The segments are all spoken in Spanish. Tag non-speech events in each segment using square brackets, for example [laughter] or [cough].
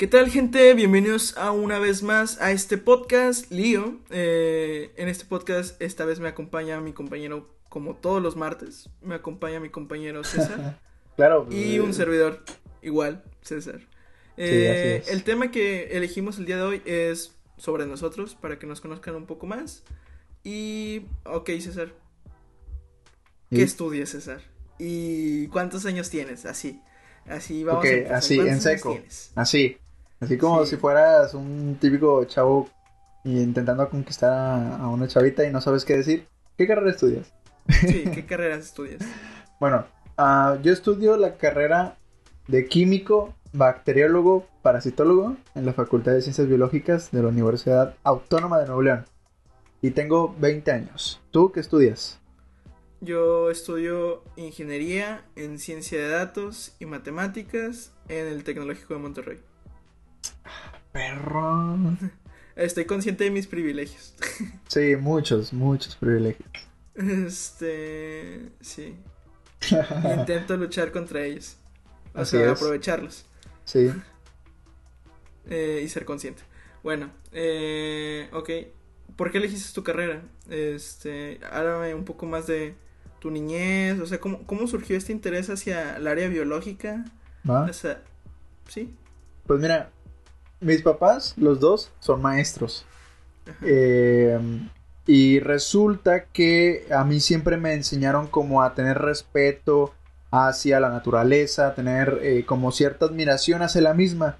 ¿Qué tal gente? Bienvenidos a una vez más a este podcast, Lío. Eh, en este podcast esta vez me acompaña mi compañero, como todos los martes, me acompaña mi compañero César. [laughs] claro. Y un servidor, igual, César. Eh, el tema que elegimos el día de hoy es sobre nosotros, para que nos conozcan un poco más. Y, ok, César. ¿Qué estudias, César? ¿Y cuántos años tienes? Así. Así vamos a así, en seco. Así. Así como si fueras un típico chavo intentando conquistar a, una chavita y no sabes qué decir. ¿Qué carrera estudias? Sí, ¿qué [laughs] carrera estudias? bueno, ah, yo estudio la carrera de químico, bacteriólogo, parasitólogo en la Facultad de Ciencias Biológicas de la Universidad Autónoma de Nuevo León. Y tengo 20 años. ¿Tú qué estudias? Yo estudio ingeniería en ciencia de datos y matemáticas en el Tecnológico de Monterrey. Perro. Estoy consciente de mis privilegios. [laughs] Sí, muchos, muchos privilegios. Este. Sí. Intento [laughs] luchar contra ellos. O sea, aprovecharlos. Sí. Eh, y ser consciente. Bueno, eh, ok. ¿Por qué elegiste tu carrera? Este, háblame un poco más de tu niñez, o sea, ¿cómo, cómo surgió este interés hacia el área biológica? ¿Va? O sea, ¿sí? Pues mira, mis papás, los dos, son maestros. Eh, y resulta que a mí siempre me enseñaron como a tener respeto hacia la naturaleza, a tener eh, como cierta admiración hacia la misma.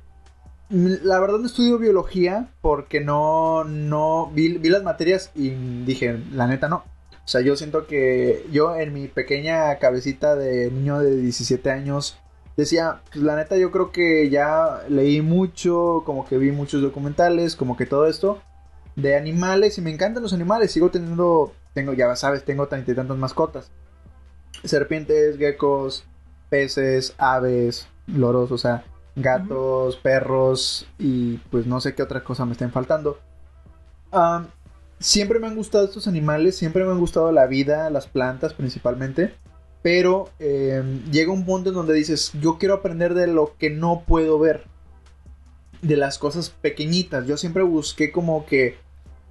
La verdad no estudio biología porque no, no vi, vi las materias y dije, la neta no. O sea, yo siento que yo en mi pequeña cabecita de niño de 17 años decía, pues la neta yo creo que ya leí mucho, como que vi muchos documentales, como que todo esto de animales y me encantan los animales, sigo teniendo, tengo, ya sabes, tengo treinta y tantas mascotas. Serpientes, geckos, peces, aves, loros, o sea, gatos, perros y pues no sé qué otra cosa me estén faltando. siempre me han gustado estos animales, siempre me han gustado la vida, las plantas principalmente. Pero em, llega un punto en donde dices, yo quiero aprender de lo que no puedo ver. De las cosas pequeñitas. Yo siempre busqué como que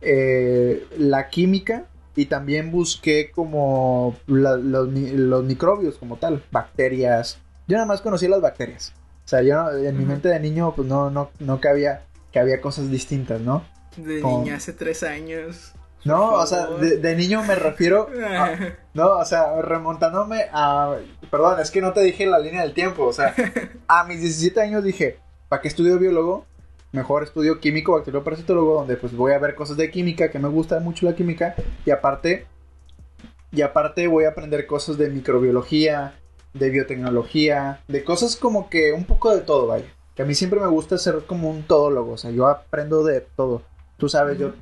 eh, la química y también busqué como los, microbios como tal, bacterias. Yo nada más conocía las bacterias. O sea, yo en mi mente de niño pues no, no, no cabía que había cosas distintas, ¿no? De niña hace tres años. No, o sea, de, niño me refiero. [laughs] no, o sea, remontándome a. Perdón, es que no te dije la línea del tiempo. O sea, [laughs] a mis 17 años dije, ¿para qué estudio biólogo? Mejor estudio químico, bacteriólogo, parasitólogo, donde pues voy a ver cosas de química, que me gusta mucho la química. Y aparte. Y aparte voy a aprender cosas de microbiología, de biotecnología, de cosas como que un poco de todo, vaya. Que a mí siempre me gusta ser como un todólogo, o sea, yo aprendo de todo. Tú sabes, yo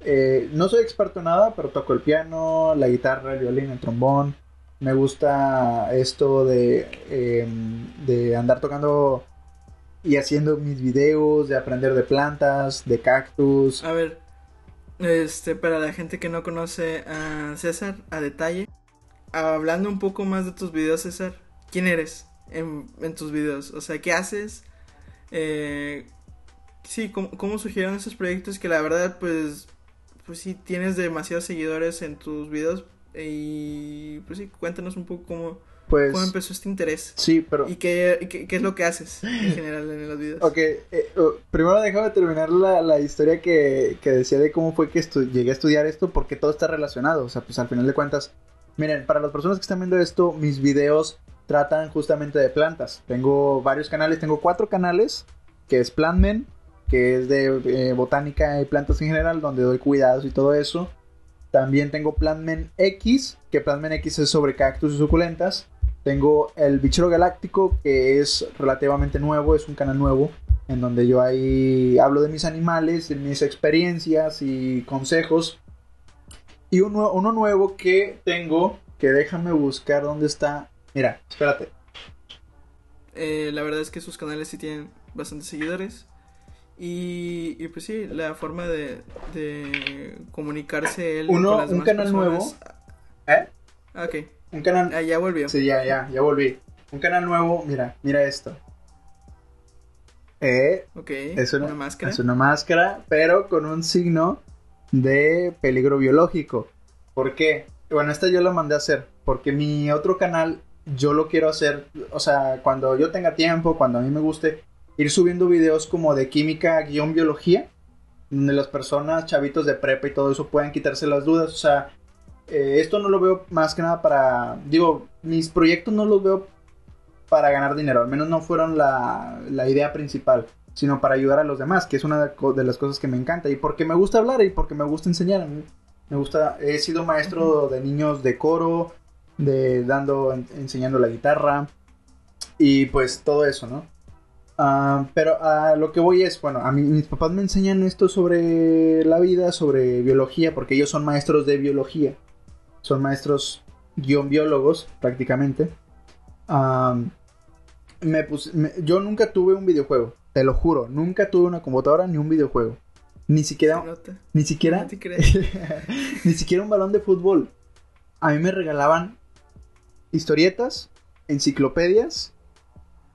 eh, no soy experto en nada, pero toco el piano, la guitarra, el violín, el trombón. Me gusta esto de, em, de andar tocando y haciendo mis videos, de aprender de plantas, de cactus. A ver, este, para la gente que no conoce a César a detalle, hablando un poco más de tus videos, César, ¿quién eres en, tus videos? O sea, ¿qué haces? Eh, sí, ¿cómo, ¿cómo surgieron esos proyectos que la verdad, pues, pues sí, tienes demasiados seguidores en tus videos y pues sí, cuéntanos un poco cómo, pues, cómo empezó este interés. Sí, pero... ¿Y qué, qué, es lo que haces en general en los videos? Ok, eh, oh, primero déjame terminar la, la historia que, que, decía de cómo fue que llegué a estudiar esto, porque todo está relacionado, o sea, pues al final de cuentas, miren, para las personas que están viendo esto, mis videos tratan justamente de plantas. Tengo varios canales, tengo cuatro canales, que es Plantmen, que es de eh, botánica y plantas en general, donde doy cuidados y todo eso. También tengo Plantmen X, que Plantmen X es sobre cactus y suculentas. Tengo el Bichero Galáctico, que es relativamente nuevo, es un canal nuevo, en donde yo ahí hablo de mis animales, de mis experiencias y consejos. Y uno, uno nuevo que tengo, que déjame buscar dónde está. Mira, espérate. Eh, la verdad es que sus canales sí tienen bastantes seguidores. Y, pues sí, la forma de, de comunicarse él Uno, con las un canal nuevo. ¿Eh? Ah, ok. Un canal. Ah, ya volvió. Sí, ya, ya, ya volví. Un canal nuevo, mira, mira esto. Eh, Ok. es una, una máscara. es una máscara, pero con un signo de peligro biológico. ¿Por qué? Bueno, esta yo la mandé a hacer, porque mi otro canal yo lo quiero hacer, o sea, cuando yo tenga tiempo, cuando a mí me guste, ir subiendo videos como de química guion biología, donde las personas, chavitos de prepa y todo eso puedan quitarse las dudas, o sea, eh, esto no lo veo más que nada para, digo, mis proyectos no los veo para ganar dinero, al menos no fueron la, la idea principal, sino para ayudar a los demás, que es una de las cosas que me encanta, y porque me gusta hablar y porque me gusta enseñar. Me gusta, he sido maestro de niños de coro, de dando, en- enseñando la guitarra, y pues todo eso, ¿no? Ah, pero a lo que voy es, bueno, a mí mis papás me enseñan esto sobre la vida, sobre biología, porque ellos son maestros de biología. Son maestros guion biólogos, prácticamente. Am, me puse- me- yo nunca tuve un videojuego, te lo juro, nunca tuve una computadora ni un videojuego. Ni siquiera, ni siquiera, No te creas. [laughs] ni siquiera un balón de fútbol. A mí me regalaban historietas, enciclopedias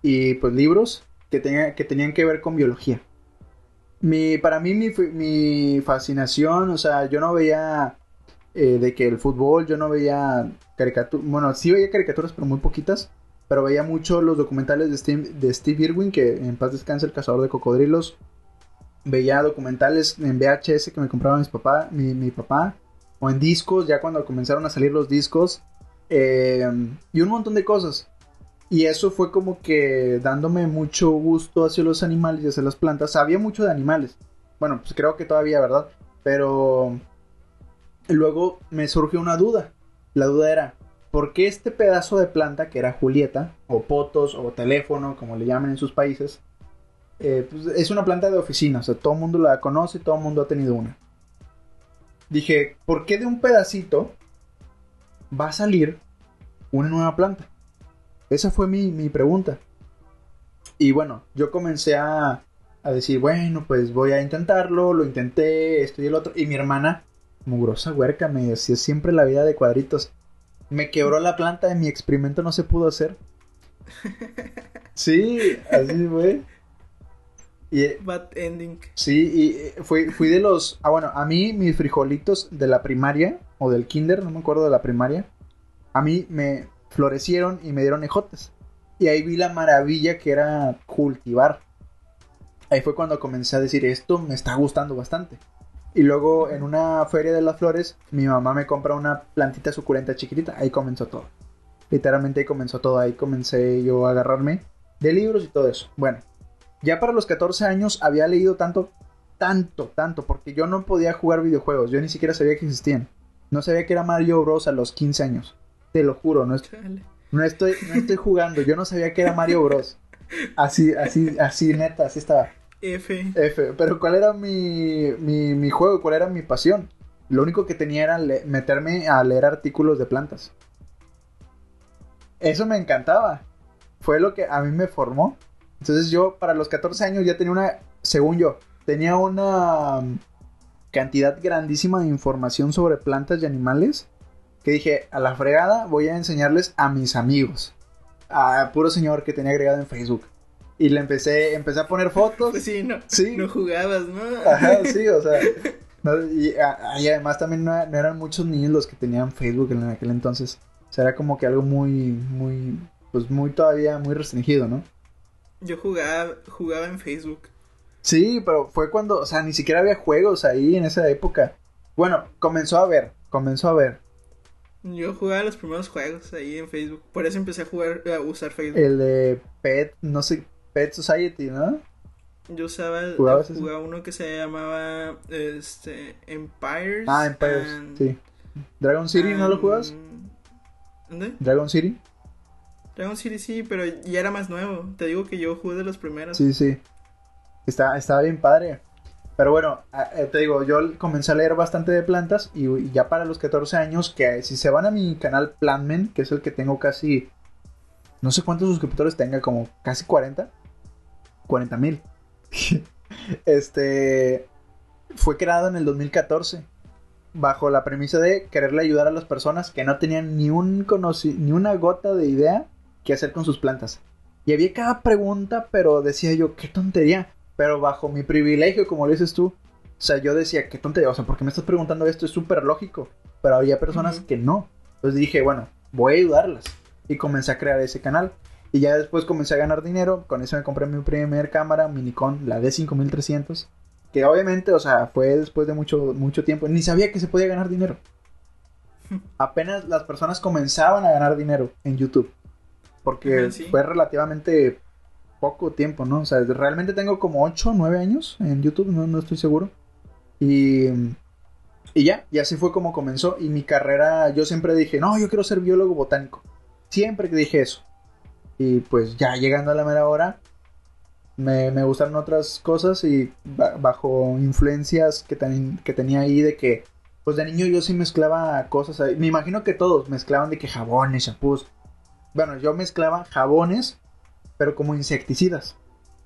y pues libros que, tenía- que tenían que ver con biología. Mi, para mí mi, fascinación, o sea, yo no veía eh, de que el fútbol, yo no veía caricaturas, bueno, sí veía caricaturas, pero muy poquitas, pero veía mucho los documentales de Steve, de Steve Irwin, que en paz descanse el cazador de cocodrilos, veía documentales en VHS que me compraba mis papá, mi, mi papá, o en discos, ya cuando comenzaron a salir los discos, eh, y un montón de cosas. Y eso fue como que dándome mucho gusto hacia los animales y hacia las plantas. Sabía mucho de animales. Bueno, pues creo que todavía, ¿verdad? Pero luego me surgió una duda. La duda era, ¿por qué este pedazo de planta, que era Julieta, o potos, o teléfono, como le llaman en sus países, eh, pues, es una planta de oficina, o sea, todo el mundo la conoce, todo el mundo ha tenido una. Dije, ¿por qué de un pedacito va a salir una nueva planta? Esa fue mi, mi pregunta. Y bueno, yo comencé a, a decir, bueno, pues voy a intentarlo, lo intenté, esto y el otro. Y mi hermana, mugrosa huerca, me decía siempre la vida de cuadritos. Me quebró la planta y mi experimento no se pudo hacer. [laughs] Sí, así fue. Y, Bad ending. Sí, y eh, fui, fui de los... Ah, bueno, a mí mis frijolitos de la primaria o del kinder, no me acuerdo de la primaria, a mí me florecieron y me dieron ejotes. Y ahí vi la maravilla que era cultivar. Ahí fue cuando comencé a decir, esto me está gustando bastante. Y luego en una feria de las flores, mi mamá me compra una plantita suculenta chiquitita. Ahí comenzó todo. Literalmente ahí comenzó todo. Ahí comencé yo a agarrarme de libros y todo eso. Bueno, ya para los 14 años había leído tanto, tanto, tanto, porque yo no podía jugar videojuegos, yo ni siquiera sabía que existían. No sabía que era Mario Bros. a los 15 años. Te lo juro, no, estoy, no estoy jugando, yo no sabía que era Mario Bros. Así, así, así, neta, así estaba. F. F, pero ¿cuál era mi, mi, mi juego? ¿Cuál era mi pasión? Lo único que tenía era meterme a leer artículos de plantas. Eso me encantaba. Fue lo que a mí me formó. Entonces yo para los 14 años ya tenía una, según yo, tenía una um, cantidad grandísima de información sobre plantas y animales que dije, a la fregada voy a enseñarles a mis amigos. A puro señor que tenía agregado en Facebook. Y le empecé, empecé a poner fotos. Pues [laughs] sí, no, Sí. no jugabas, ¿no? Ajá, [laughs] sí, o sea. no, y, a- y además también no, no eran muchos niños los que tenían Facebook en aquel entonces. O sea, era como que algo muy, muy, pues muy todavía muy restringido, ¿no? Yo jugaba, jugaba en Facebook. Sí, pero fue cuando, o sea, ni siquiera había juegos ahí en esa época. Bueno, comenzó a ver, comenzó a ver. Yo jugaba los primeros juegos ahí en Facebook. Por eso empecé a jugar, a usar Facebook. El de Pet, no sé, Pet Society, ¿no? Yo usaba, ¿Jugabas jugaba uno que se llamaba este Empires. Ah, Empires, and- sí. Dragon City, ¿no lo juegas? ¿Dónde? Dragon City. Dragon City sí, pero ya era más nuevo. Te digo que yo jugué de los primeros. Sí, sí. Está, estaba bien padre. Pero bueno, eh, te digo, yo comencé a leer bastante de plantas y, ya para los 14 años, que si se van a mi canal Plantmen, que es el que tengo casi, no sé cuántos suscriptores tenga, como casi 40. 40 mil. [laughs] este, fue creado en el 2014 bajo la premisa de quererle ayudar a las personas que no tenían ni un ni una gota de idea qué hacer con sus plantas. Y había cada pregunta, pero decía yo, qué tontería. Pero bajo mi privilegio, como lo dices tú, o sea, yo decía, qué tontería, o sea, ¿por qué me estás preguntando esto? Es súper lógico. Pero había personas que no. Entonces dije, bueno, voy a ayudarlas. Y comencé a crear ese canal. Y ya después comencé a ganar dinero. Con eso me compré mi primer cámara, Minicon, la D5300. Que obviamente, o sea, fue después de mucho, mucho tiempo. Ni sabía que se podía ganar dinero. [laughs] Apenas las personas comenzaban a ganar dinero en YouTube. Porque fue relativamente poco tiempo, ¿no? O sea, realmente tengo como 8 o 9 años en YouTube, no, no estoy seguro. Y, y ya, y así fue como comenzó. Y mi carrera, yo siempre dije, no, yo quiero ser biólogo botánico. Siempre que dije eso. Y pues ya llegando a la mera hora, me, me gustaron otras cosas y bajo influencias que, que tenía ahí de que, pues de niño yo sí mezclaba cosas. Me imagino que todos mezclaban de que jabones, champús. Bueno, yo mezclaba jabones, pero como insecticidas.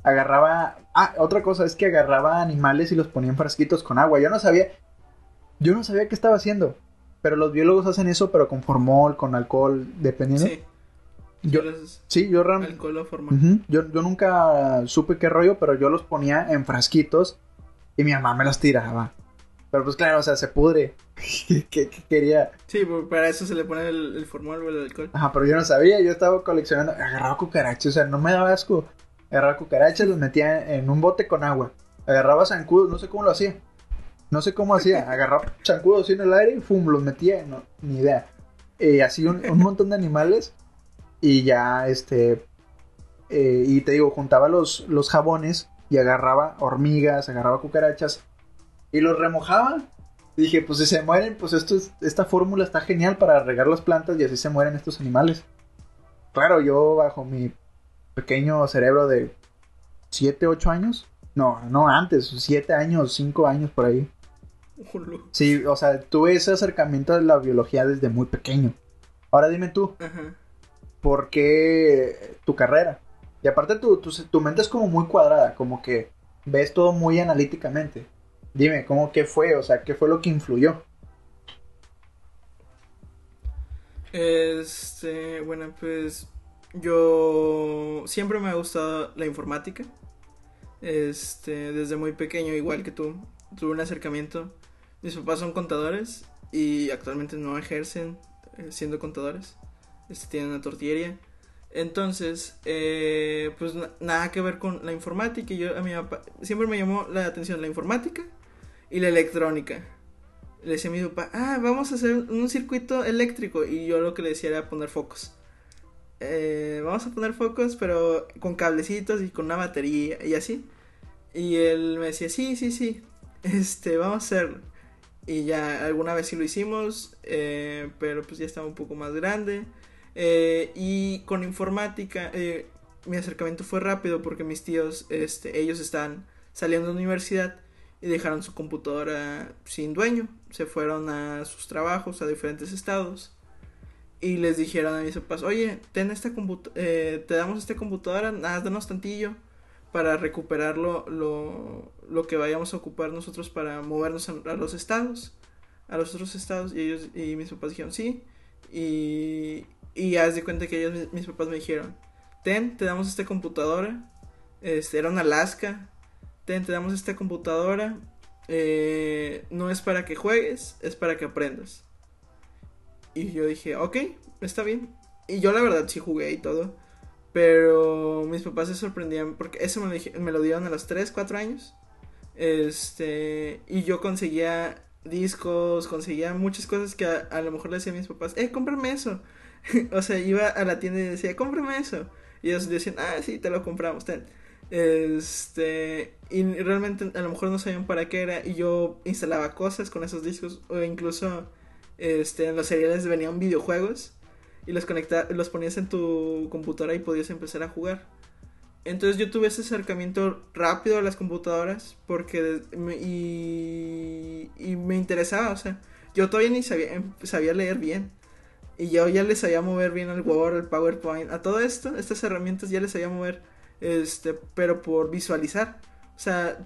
Agarraba. Ah, otra cosa es que agarraba animales y los ponía en frasquitos con agua. Yo no sabía. Yo no sabía qué estaba haciendo. Pero los biólogos hacen eso, pero con formol, con alcohol, dependiendo. Sí. Yo, sí, yo, yo, yo nunca supe qué rollo, pero yo los ponía en frasquitos y mi mamá me los tiraba. Pero pues claro, o sea, se pudre. [laughs] ¿Qué, quería? Sí, pues, para eso se le pone el, el formol o el alcohol. Ajá, pero yo no sabía, yo estaba coleccionando, agarraba cucarachas, o sea, no me daba asco. Agarraba cucarachas, los metía en un bote con agua. Agarraba zancudos, no sé cómo lo hacía. No sé cómo hacía. [laughs] Agarraba zancudos así en el aire y fum, los metía, no, ni idea. Y así un, un montón de animales y ya, este, eh, y te digo, juntaba los, los jabones y agarraba hormigas, agarraba cucarachas y los remojaba. Y dije, pues si se mueren, pues esto esta fórmula está genial para regar las plantas y así se mueren estos animales. Claro, yo bajo mi pequeño cerebro de 7, 8 años. No, no antes, 7 años, 5 años por ahí. Sí, o sea, tuve ese acercamiento a la biología desde muy pequeño. Ahora dime tú, por qué tu carrera. Y aparte tu, tu, mente es como muy cuadrada, como que ves todo muy analíticamente. Dime, ¿cómo qué fue? O sea, ¿qué fue lo que influyó? Este, bueno, pues yo siempre me ha gustado la informática. Este, desde muy pequeño, igual que tú, tuve un acercamiento. Mis papás son contadores y actualmente no ejercen eh, siendo contadores este, tiene una tortillería. Entonces, eh, pues nada que ver con la informática. Yo, a mi papá siempre me llamó la atención la informática y la electrónica. Le decía a mi papá, ah, vamos a hacer un circuito eléctrico. Y yo lo que le decía era poner focos. Eh, vamos a poner focos, pero con cablecitos y con una batería y así. Y él me decía, sí, sí, sí, este, vamos a hacerlo. Y ya alguna vez sí lo hicimos, eh, pero pues ya estaba un poco más grande. Eh, y con informática, mi acercamiento fue rápido porque mis tíos, este, ellos están saliendo de la universidad y dejaron su computadora sin dueño. Se fueron a sus trabajos a diferentes estados y les dijeron a mis papás, oye, ten esta eh, te damos esta computadora, nada, danos tantillo para recuperar lo, lo, que vayamos a ocupar nosotros para movernos a, a, los estados, a los otros estados. Y ellos y mis papás dijeron, sí. Y, y haz de cuenta que ellos, mis, papás me dijeron, ten, te damos esta computadora. Este, era una Alaska. Te damos esta computadora. Eh, no es para que juegues, es para que aprendas. Y yo dije, ok, está bien. Y yo la verdad sí jugué y todo. Pero mis papás se sorprendían porque eso me lo, me lo dieron a los 3, 4 años. Este, y yo conseguía discos, conseguía muchas cosas que a, a, lo mejor le decía a mis papás, eh, cómprame eso. [laughs] o sea, iba a la tienda y decía, cómprame eso. Y ellos decían, ah, sí, te lo compramos, ten. Este, y realmente a lo mejor no sabían para qué era. Y yo instalaba cosas con esos discos. O incluso este, en los seriales venían videojuegos. Y los, conecta los ponías en tu computadora y podías empezar a jugar. Entonces yo tuve ese acercamiento rápido a las computadoras. Porque. Y, y me interesaba, o sea. Yo todavía ni sabía, sabía leer bien. Y yo ya les sabía mover bien el Word, el PowerPoint, a todo esto, estas herramientas ya les sabía mover, este, pero por visualizar. O sea,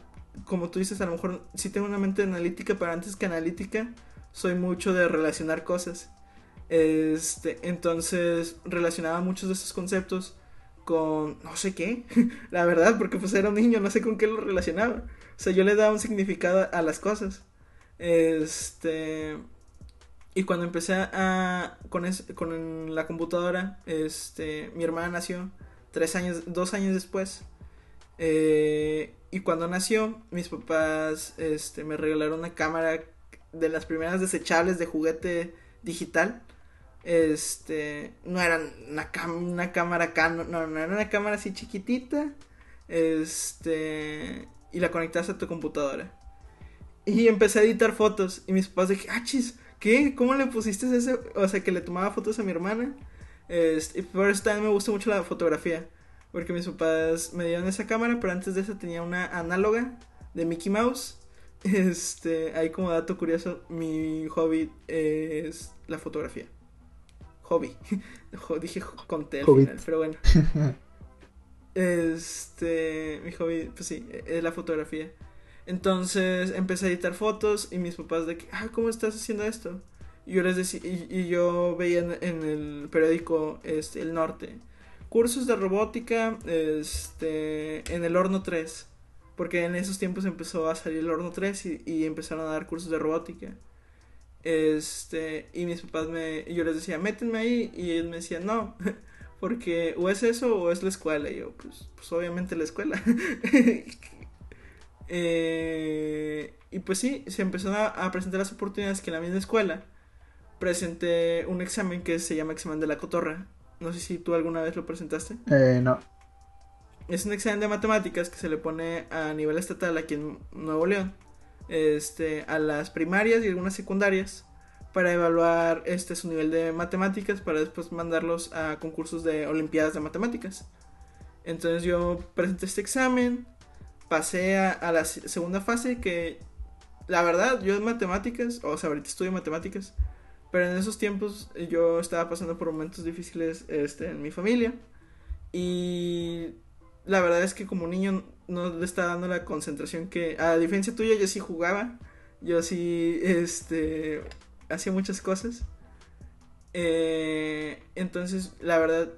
como tú dices, a lo mejor sí tengo una mente analítica, pero antes que analítica, soy mucho de relacionar cosas. Este, entonces relacionaba muchos de esos conceptos con no sé qué, [laughs] la verdad, porque pues era un niño, no sé con qué lo relacionaba. O sea, yo le daba un significado a las cosas. Este. Y cuando empecé a. con, con la computadora, este. Mi hermana nació tres años, dos años después. Eh, y cuando nació, mis papás este, me regalaron una cámara de las primeras desechables de juguete digital. Este, no era una, una cámara Canon, no, no era una cámara así chiquitita. Este, y la conectas a tu computadora. Y empecé a editar fotos. Y mis papás de ah, ¿qué? ¿Cómo le pusiste ese? O sea, que le tomaba fotos a mi hermana. Este, y por eso también me gusta mucho la fotografía. Porque mis papás me dieron esa cámara, pero antes de eso tenía una análoga de Mickey Mouse. [laughs] Este, ahí como dato curioso, mi hobby es la fotografía. Hobby. [laughs] Dije con T al final, pero bueno. [laughs] Este, mi hobby, pues sí, es la fotografía. Entonces empecé a editar fotos y mis papás de que, ah, ¿cómo estás haciendo esto? Y yo les decía, y, yo veía en, el periódico este, El Norte, cursos de robótica este, en el horno 3. Porque en esos tiempos empezó a salir el horno 3 y, empezaron a dar cursos de robótica. Este, y mis papás me, yo les decía, métenme ahí, y ellos me decían, no, [laughs] porque o es eso o es la escuela. Y yo, pues, pues obviamente la escuela. [laughs] Eh, y pues sí, se empezaron a, presentar las oportunidades que en la misma escuela presenté un examen que se llama examen de la cotorra. No sé si tú alguna vez lo presentaste. Eh, no. Es un examen de matemáticas que se le pone a nivel estatal aquí en Nuevo León. Este, a las primarias y algunas secundarias para evaluar este su nivel de matemáticas para después mandarlos a concursos de olimpiadas de matemáticas. Entonces yo presenté este examen, pasé a, la segunda fase que la verdad yo en matemáticas, o sea, ahorita estudio matemáticas, pero en esos tiempos yo estaba pasando por momentos difíciles este, en mi familia y la verdad es que como niño no le estaba dando la concentración que, a diferencia tuya, yo sí jugaba, yo sí, este, hacía muchas cosas. Eh, entonces, la verdad,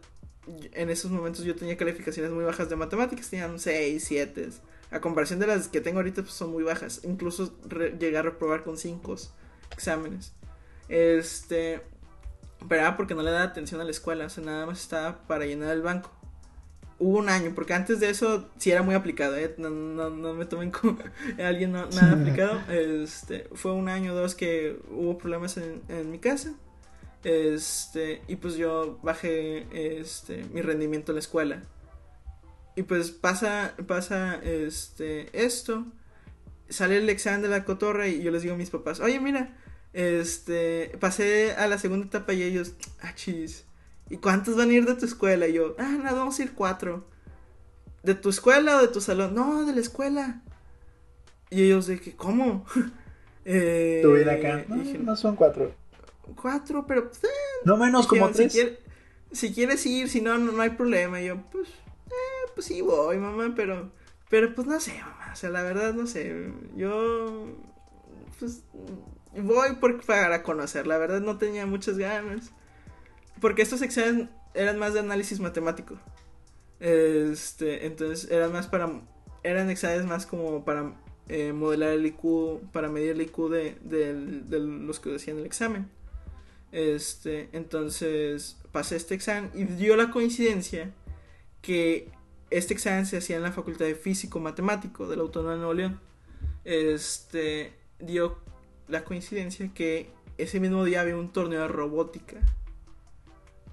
en esos momentos yo tenía calificaciones muy bajas de matemáticas, tenían 6, 7. A comparación de las que tengo ahorita, pues son muy bajas. Incluso llegué a reprobar con 5 exámenes. Este. Pero era porque no le daba atención a la escuela, o sea, nada más estaba para llenar el banco. Hubo un año, porque antes de eso sí era muy aplicado, ¿eh? no, no, no, me tomen como [laughs] alguien no, nada [laughs] aplicado. Este, fue un año o dos que hubo problemas en, en mi casa. Este, y pues yo bajé este, mi rendimiento en la escuela. Y pues pasa, pasa este, esto. Sale el examen de la cotorra y yo les digo a mis papás, oye, mira, este, pasé a la segunda etapa y ellos, ah, chis, ¿y cuántos van a ir de tu escuela? Y yo, ah, nada, vamos a ir cuatro. ¿De tu escuela o de tu salón? No, de la escuela. Y ellos de que, ¿cómo? [laughs] eh, ¿Tu vida acá? No, no son cuatro. Cuatro, pero... Eh, no menos como tres. Si, quieres ir, si no, no, hay problema. Y yo, pues, eh, pues sí voy, mamá, pero... Pero pues no sé, mamá. O sea, la verdad no sé. Yo... Pues voy por, para conocer. La verdad no tenía muchas ganas. Porque estos exámenes eran más de análisis matemático. Este, entonces eran más para. Eran exámenes más como para eh, modelar el IQ, para medir el IQ de, de, los que decían el examen. Este, entonces pasé este examen y dio la coincidencia que este examen se hacía en la Facultad de Físico Matemático de la Autónoma de Nuevo León. Este, dio la coincidencia que ese mismo día había un torneo de robótica.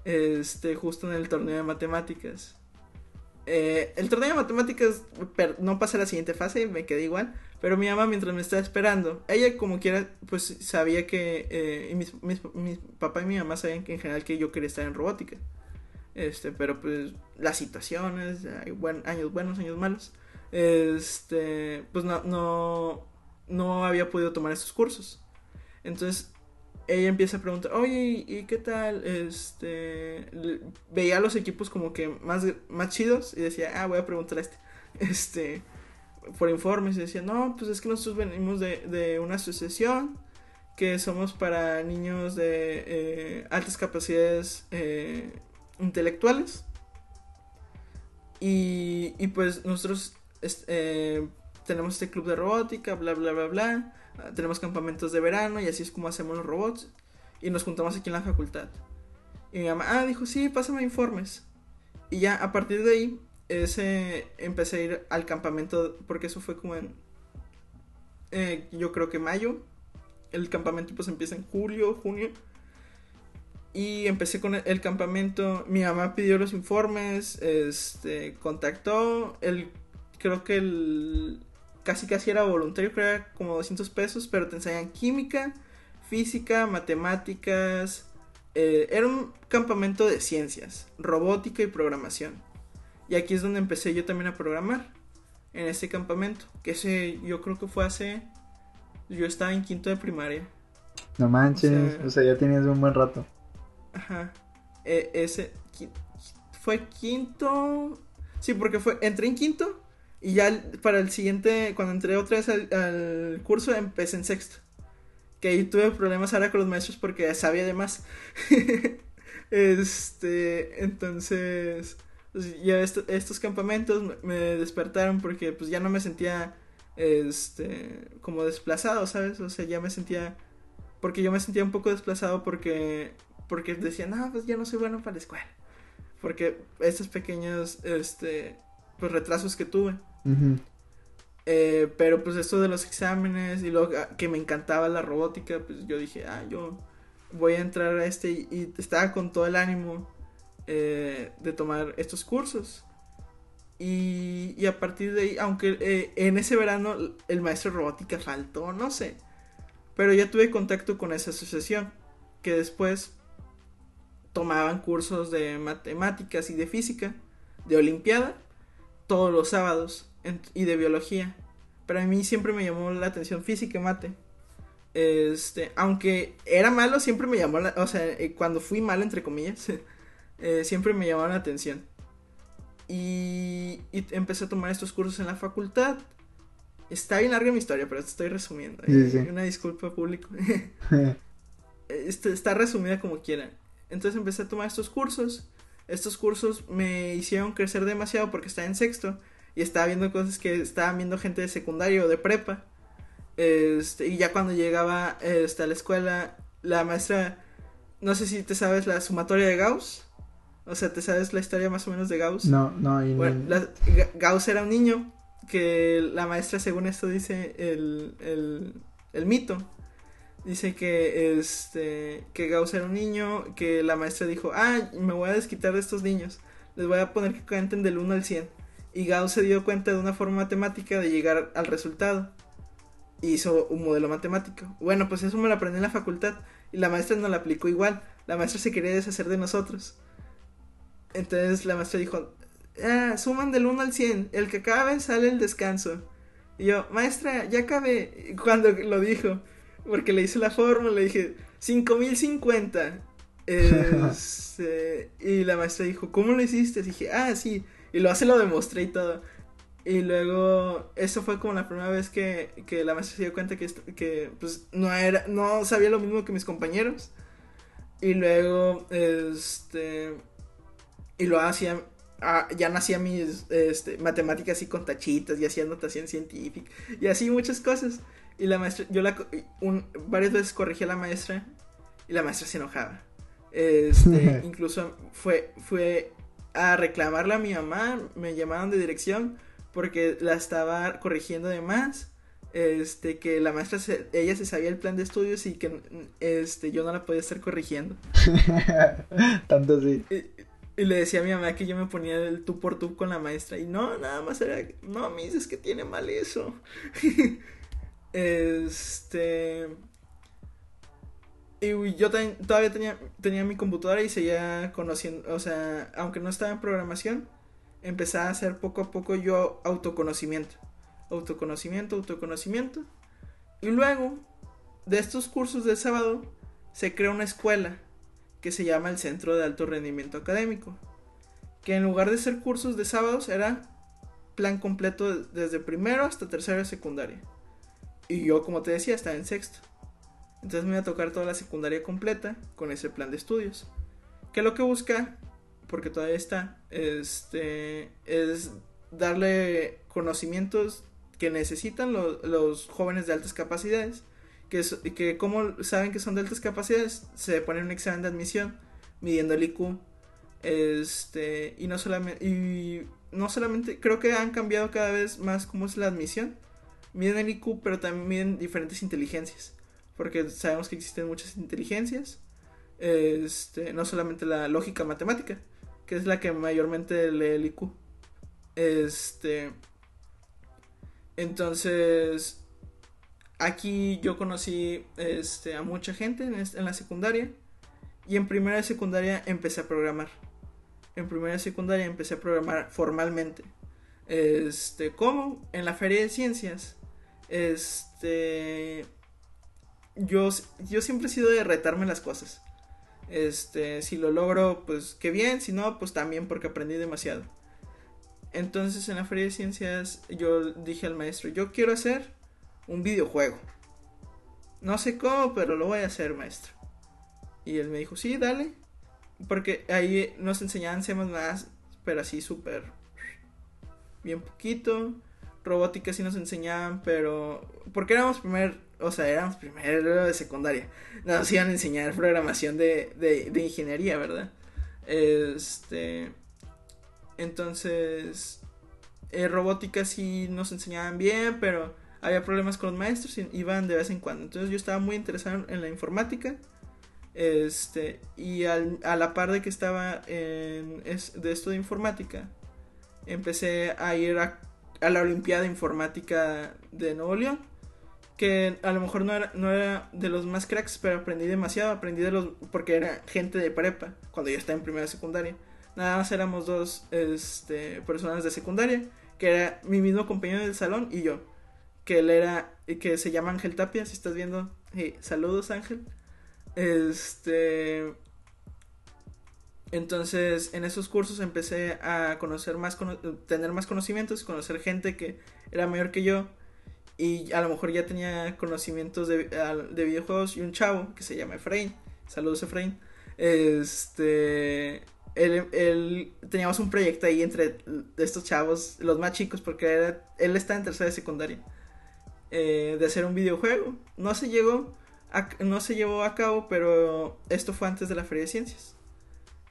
Este, justo en el torneo de matemáticas. Eh, el torneo de matemáticas no pasa a la siguiente fase, me quedé igual. Pero mi mamá, mientras me estaba esperando, ella como quiera, pues sabía que. Eh, y mis, mis, papá y mi mamá sabían que en general que yo quería estar en robótica. Este, pero pues las situaciones, hay buen, años buenos, años malos. Este, pues no, no, no había podido tomar esos cursos. Entonces ella empieza a preguntar, oye, ¿y qué tal? Este, veía los equipos como que más, más chidos y decía, ah, voy a preguntar a este. Este, por informes y decía, no, pues es que nosotros venimos de, de una asociación que somos para niños de eh, altas capacidades eh, intelectuales. Y, y pues nosotros eh, tenemos este club de robótica, bla, bla, bla, bla. Ah, tenemos campamentos de verano y así es como hacemos los robots. Y nos juntamos aquí en la facultad. Y mi mamá, ah, dijo, sí, pásame informes. Y ya a partir de ahí, ese, empecé a ir al campamento, porque eso fue como en, eh, yo creo que mayo. El campamento pues empieza en julio, junio. Y empecé con el, campamento. Mi mamá pidió los informes, este, contactó. El, creo que el, casi casi era voluntario, creo que era como 200 pesos, pero te enseñan química, física, matemáticas. Eh, era un campamento de ciencias, robótica y programación. Y aquí es donde empecé yo también a programar, en este campamento, que ese yo creo que fue hace... Yo estaba en quinto de primaria. No manches, o sea, ya tenías un buen rato. Ajá. E, ese fue quinto. Sí, porque fue entré en quinto y ya para el siguiente, cuando entré otra vez al, curso, empecé en sexto. Que ahí tuve problemas ahora con los maestros porque sabía de más. [laughs] este, entonces, pues, ya estos campamentos me despertaron porque pues ya no me sentía, este, como desplazado, ¿sabes? O sea, ya me sentía, porque yo me sentía un poco desplazado porque, porque decía, no, pues ya no soy bueno para la escuela. Porque estos pequeños, este, pues retrasos que tuve. Eh, pero pues esto de los exámenes y lo que me encantaba la robótica, pues yo dije, ah, yo voy a entrar a este y, estaba con todo el ánimo eh, de tomar estos cursos. Y, y, a partir de ahí, aunque eh, en ese verano el maestro de robótica faltó, no sé, pero ya tuve contacto con esa asociación, que después tomaban cursos de matemáticas y de física, de olimpiada, todos los sábados y de biología. Pero a mí siempre me llamó la atención física y mate. Este, aunque era malo, siempre me llamó la, o sea, eh, cuando fui malo entre comillas, [laughs] eh, siempre me llamó la atención. Y, y, empecé a tomar estos cursos en la facultad. Está bien larga mi historia, pero estoy resumiendo. ¿eh? Una disculpa público. [laughs] [laughs] Este, está resumida como quieran. Entonces empecé a tomar estos cursos. Estos cursos me hicieron crecer demasiado porque estaba en sexto y estaba viendo cosas que estaban viendo gente de secundario o de prepa. Este, y ya cuando llegaba este, a la escuela, la maestra, no sé si te sabes la sumatoria de Gauss. O sea, ¿te sabes la historia más o menos de Gauss? No, no. Y bueno, Gauss era un niño que la maestra, según esto dice el, el, el mito, dice que este que Gauss era un niño, que la maestra dijo, ah, me voy a desquitar de estos niños, les voy a poner que cuenten del 1 al 100 y Gauss se dio cuenta de una forma matemática de llegar al resultado. hizo un modelo matemático. Bueno, pues eso me lo aprendí en la facultad y la maestra no lo aplicó igual. La maestra se quería deshacer de nosotros. Entonces la maestra dijo, ah, suman del 1 al 100, el que acabe sale el descanso. Y yo, maestra, ya acabé. Cuando lo dijo, porque le hice la fórmula, le dije, 5050. [laughs] Este, y la maestra dijo, ¿cómo lo hiciste? Y dije, ah, sí, y luego se lo demostré y todo. Y luego, eso fue como la primera vez que, que la maestra se dio cuenta que, que pues, no, era, no sabía lo mismo que mis compañeros. Y luego, este, y lo hacía, ah, ya nacía mis este, matemáticas y con tachitas y hacía notación científica y así muchas cosas. Y la maestra, yo la, un, varias veces corregí a la maestra y la maestra se enojaba. Este, [laughs] incluso fue, fue a reclamarle a mi mamá, me llamaron de dirección porque la estaba corrigiendo de más. Este, que la maestra, ella se sabía el plan de estudios y que este, yo no la podía estar corrigiendo. [laughs] Tanto así. Y, le decía a mi mamá que yo me ponía el tú por tú con la maestra. Y no, nada más era, no, me dices que tiene mal eso. [laughs] este y yo todavía tenía, tenía mi computadora y seguía conociendo, o sea, aunque no estaba en programación, empecé a hacer poco a poco yo autoconocimiento. Autoconocimiento, autoconocimiento. Y luego, de estos cursos del sábado, se crea una escuela que se llama el Centro de Alto Rendimiento Académico. Que en lugar de ser cursos de sábados, era plan completo desde primero hasta tercero de secundaria. Y yo, como te decía, estaba en sexto. Entonces me iba a tocar toda la secundaria completa con ese plan de estudios. Que lo que busca, porque todavía está, este, es darle conocimientos que necesitan los jóvenes de altas capacidades, que, que como saben que son de altas capacidades, se ponen un examen de admisión midiendo el IQ, este, y no solamente, y no solamente, creo que han cambiado cada vez más cómo es la admisión, miden el IQ, pero también miden diferentes inteligencias, porque sabemos que existen muchas inteligencias, este, no solamente la lógica matemática, que es la que mayormente lee el IQ. Este, entonces, aquí yo conocí este, a mucha gente en, la secundaria y en primera de secundaria empecé a programar. En primera de secundaria empecé a programar formalmente. Este, ¿cómo? En la feria de ciencias. Este, yo, yo siempre he sido de retarme las cosas. Este, si lo logro, pues qué bien, si no, pues también porque aprendí demasiado. Entonces en la feria de ciencias yo dije al maestro, yo quiero hacer un videojuego. No sé cómo, pero lo voy a hacer, maestro. Y él me dijo, sí, dale. Porque ahí nos enseñaban C++, pero así súper bien poquito. Robótica sí nos enseñaban, pero... Porque éramos primer o sea, éramos primero de secundaria. Nos iban a enseñar programación de, de, ingeniería, ¿verdad? Este. Entonces. Eh, robótica sí nos enseñaban bien, pero había problemas con los maestros y iban de vez en cuando. Entonces yo estaba muy interesado en la informática. Este. Y a la par de que estaba en, de esto de informática, empecé a ir a, a la Olimpiada Informática de Nuevo León que a lo mejor no era, no era de los más cracks, pero aprendí demasiado, aprendí de los, porque era gente de prepa, cuando yo estaba en primera secundaria. Nada más éramos dos este, personas de secundaria, que era mi mismo compañero del salón y yo, que él era, que se llama Ángel Tapia, si estás viendo, saludos Ángel. Este, entonces, en esos cursos empecé a conocer más, tener más conocimientos, conocer gente que era mayor que yo y a lo mejor ya tenía conocimientos de, de videojuegos y un chavo que se llama Efraín. Saludos Efraín. Este, él, teníamos un proyecto ahí entre estos chavos, los más chicos, porque él está en tercera de secundaria, eh, de hacer un videojuego. No se llegó, no se llevó a cabo, pero esto fue antes de la feria de ciencias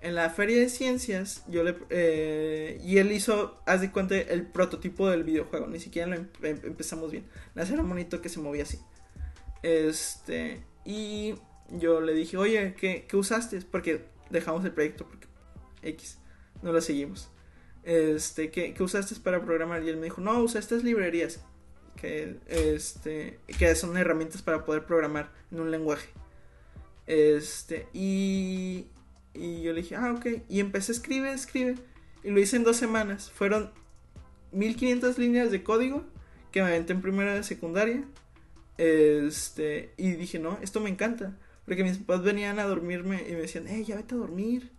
en la feria de ciencias, yo le, eh, y él hizo, haz de cuenta, el prototipo del videojuego, ni siquiera lo em, empezamos bien. Era un monito que se movía así. Este, y yo le dije, oye, ¿qué, qué usaste? Porque dejamos el proyecto, porque X, no lo seguimos. Este, ¿qué, ¿qué, usaste para programar? Y él me dijo, no, usa estas librerías, que, este, que son herramientas para poder programar en un lenguaje. Este, y y yo le dije, ah, ok. Y empecé a escribir, escribe. Y lo hice en dos semanas. Fueron 1500 líneas de código que me aventé en primera de secundaria. Este, y dije, no, esto me encanta. Porque mis papás venían a dormirme y me decían, hey, ya vete a dormir.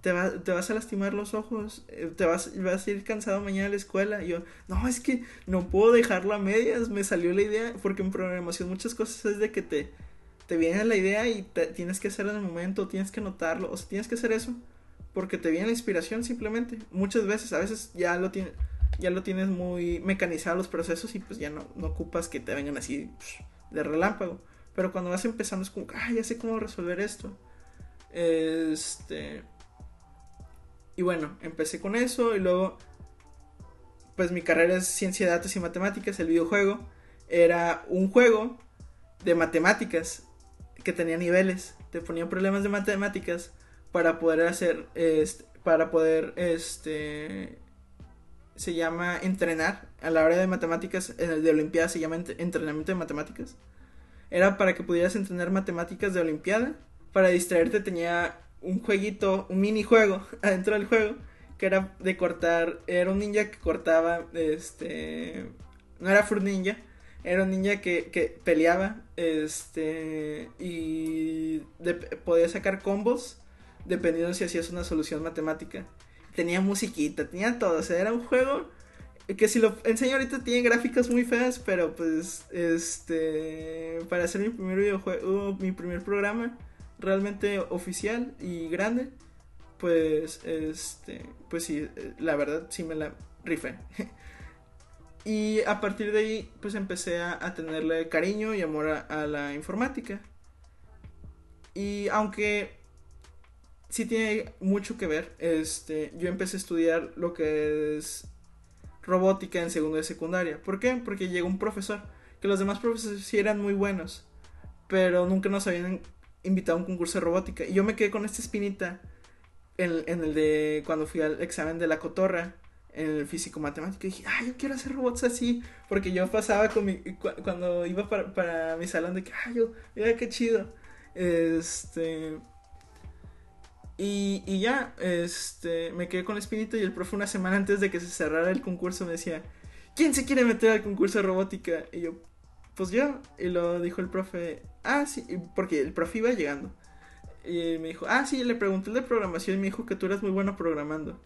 Te, te vas a lastimar los ojos. Eh, te vas, vas a ir cansado mañana a la escuela. Y yo, no, es que no puedo dejarlo a medias. Me salió la idea. Porque en programación muchas cosas es de que te te viene la idea y tienes que hacerlo en el momento, tienes que notarlo, o sea, tienes que hacer eso porque te viene la inspiración simplemente. Muchas veces, a veces ya lo tienes ya lo tienes muy mecanizado los procesos y pues ya no, no ocupas que te vengan así de relámpago. Pero cuando vas empezando es como, ah, ya sé cómo resolver esto. Este. Y bueno, empecé con eso y luego, pues mi carrera es ciencia de datos y matemáticas. El videojuego era un juego de matemáticas que tenía niveles, te ponían problemas de matemáticas para poder hacer, este, para poder, este, se llama entrenar, a la hora de matemáticas, el de Olimpiada se llama entrenamiento de matemáticas. Era para que pudieras entrenar matemáticas de Olimpiada. Para distraerte tenía un jueguito, un minijuego [laughs] adentro del juego, que era de cortar, era un ninja que cortaba, este, no era Fruit Ninja, era un ninja que, que peleaba este y podía sacar combos dependiendo si hacías una solución matemática. Tenía musiquita, tenía todo, o era un juego que si lo enseño ahorita tiene gráficas muy feas, pero pues este para hacer mi primer videojuego, mi primer programa realmente oficial y grande, pues, este, pues sí, la verdad sí me la rifé. [laughs] y a partir de ahí, pues empecé a, tenerle cariño y amor a, la informática. Y aunque sí tiene mucho que ver, este, yo empecé a estudiar lo que es robótica en segundo de secundaria. ¿Por qué? Porque llegó un profesor, que los demás profesores sí eran muy buenos, pero nunca nos habían invitado a un concurso de robótica. Y yo me quedé con esta espinita en, el de cuando fui al examen de la cotorra, el físico matemático, y dije, ay, yo quiero hacer robots así, porque yo pasaba con mi, cuando iba para, para mi salón de que, ay, yo, mira qué chido. Este... Y, y, ya, este, me quedé con la espinita y el profe una semana antes de que se cerrara el concurso me decía, ¿quién se quiere meter al concurso de robótica? Y yo, pues yo, y lo dijo el profe, ah, sí, porque el profe iba llegando. Y me dijo, ah, sí, le pregunté el de programación y me dijo que tú eras muy bueno programando.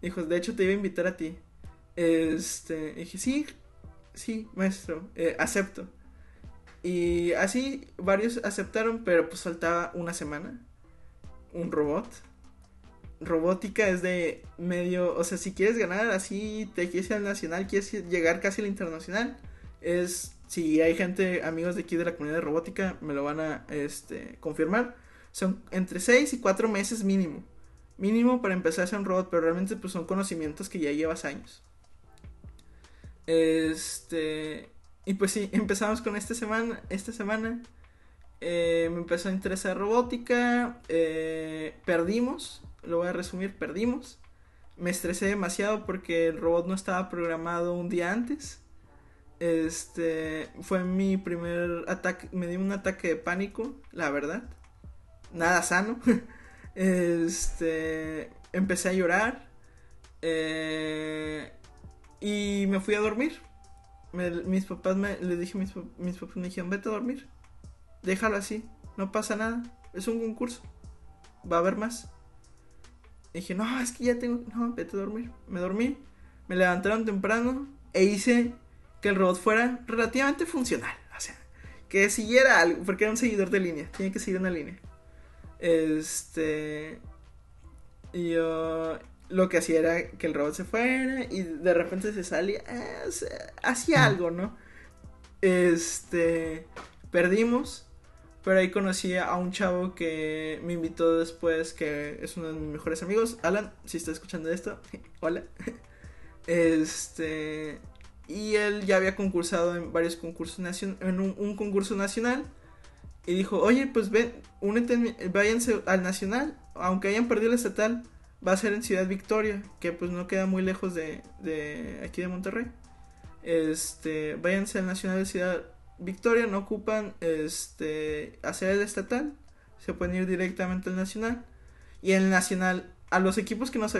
Dijo, de hecho te iba a invitar a ti. Este, dije, sí, sí, maestro, eh, acepto. Y así varios aceptaron, pero pues faltaba una semana. Un robot. Robótica es de medio, o sea, si quieres ganar así, te quieres ir al nacional, quieres llegar casi al internacional, es, si hay gente, amigos de aquí de la comunidad de robótica, me lo van a este, confirmar son entre 6 y 4 meses mínimo. Mínimo para empezar a hacer un robot, pero realmente pues son conocimientos que ya llevas años. Este. Y pues sí, [laughs] empezamos con esta semana. Esta semana. Eh, me empezó a interesar robótica. Eh, perdimos. Lo voy a resumir, perdimos. Me estresé demasiado porque el robot no estaba programado un día antes. Este fue mi primer ataque. Me dio un ataque de pánico, la verdad nada sano. [laughs] este, empecé a llorar eh, y me fui a dormir. mis papás me, le dije, mis, mis papás me dijeron, vete a dormir, déjalo así, no pasa nada, es un concurso, va a haber más. dije, no, es que ya tengo, no, vete a dormir. Me dormí, me levantaron temprano e hice que el robot fuera relativamente funcional. O sea, que siguiera algo, porque era un seguidor de línea, tiene que seguir una línea. Este. Y yo lo que hacía era que el robot se fuera y de repente se salía. Eh, hacía algo, ¿no? Este. Perdimos. Pero ahí conocí a un chavo que me invitó después, que es uno de mis mejores amigos. Alan, si está escuchando esto, [laughs] hola. Este. Y él ya había concursado en varios concursos nacionales. En un concurso nacional y dijo, oye, pues ven, únete, váyanse al nacional, aunque hayan perdido el estatal, va a ser en Ciudad Victoria, que pues no queda muy lejos de, de aquí de Monterrey. Este, váyanse al nacional de Ciudad Victoria, no ocupan este hacer el estatal, se pueden ir directamente al nacional. Y el nacional, a los equipos que nos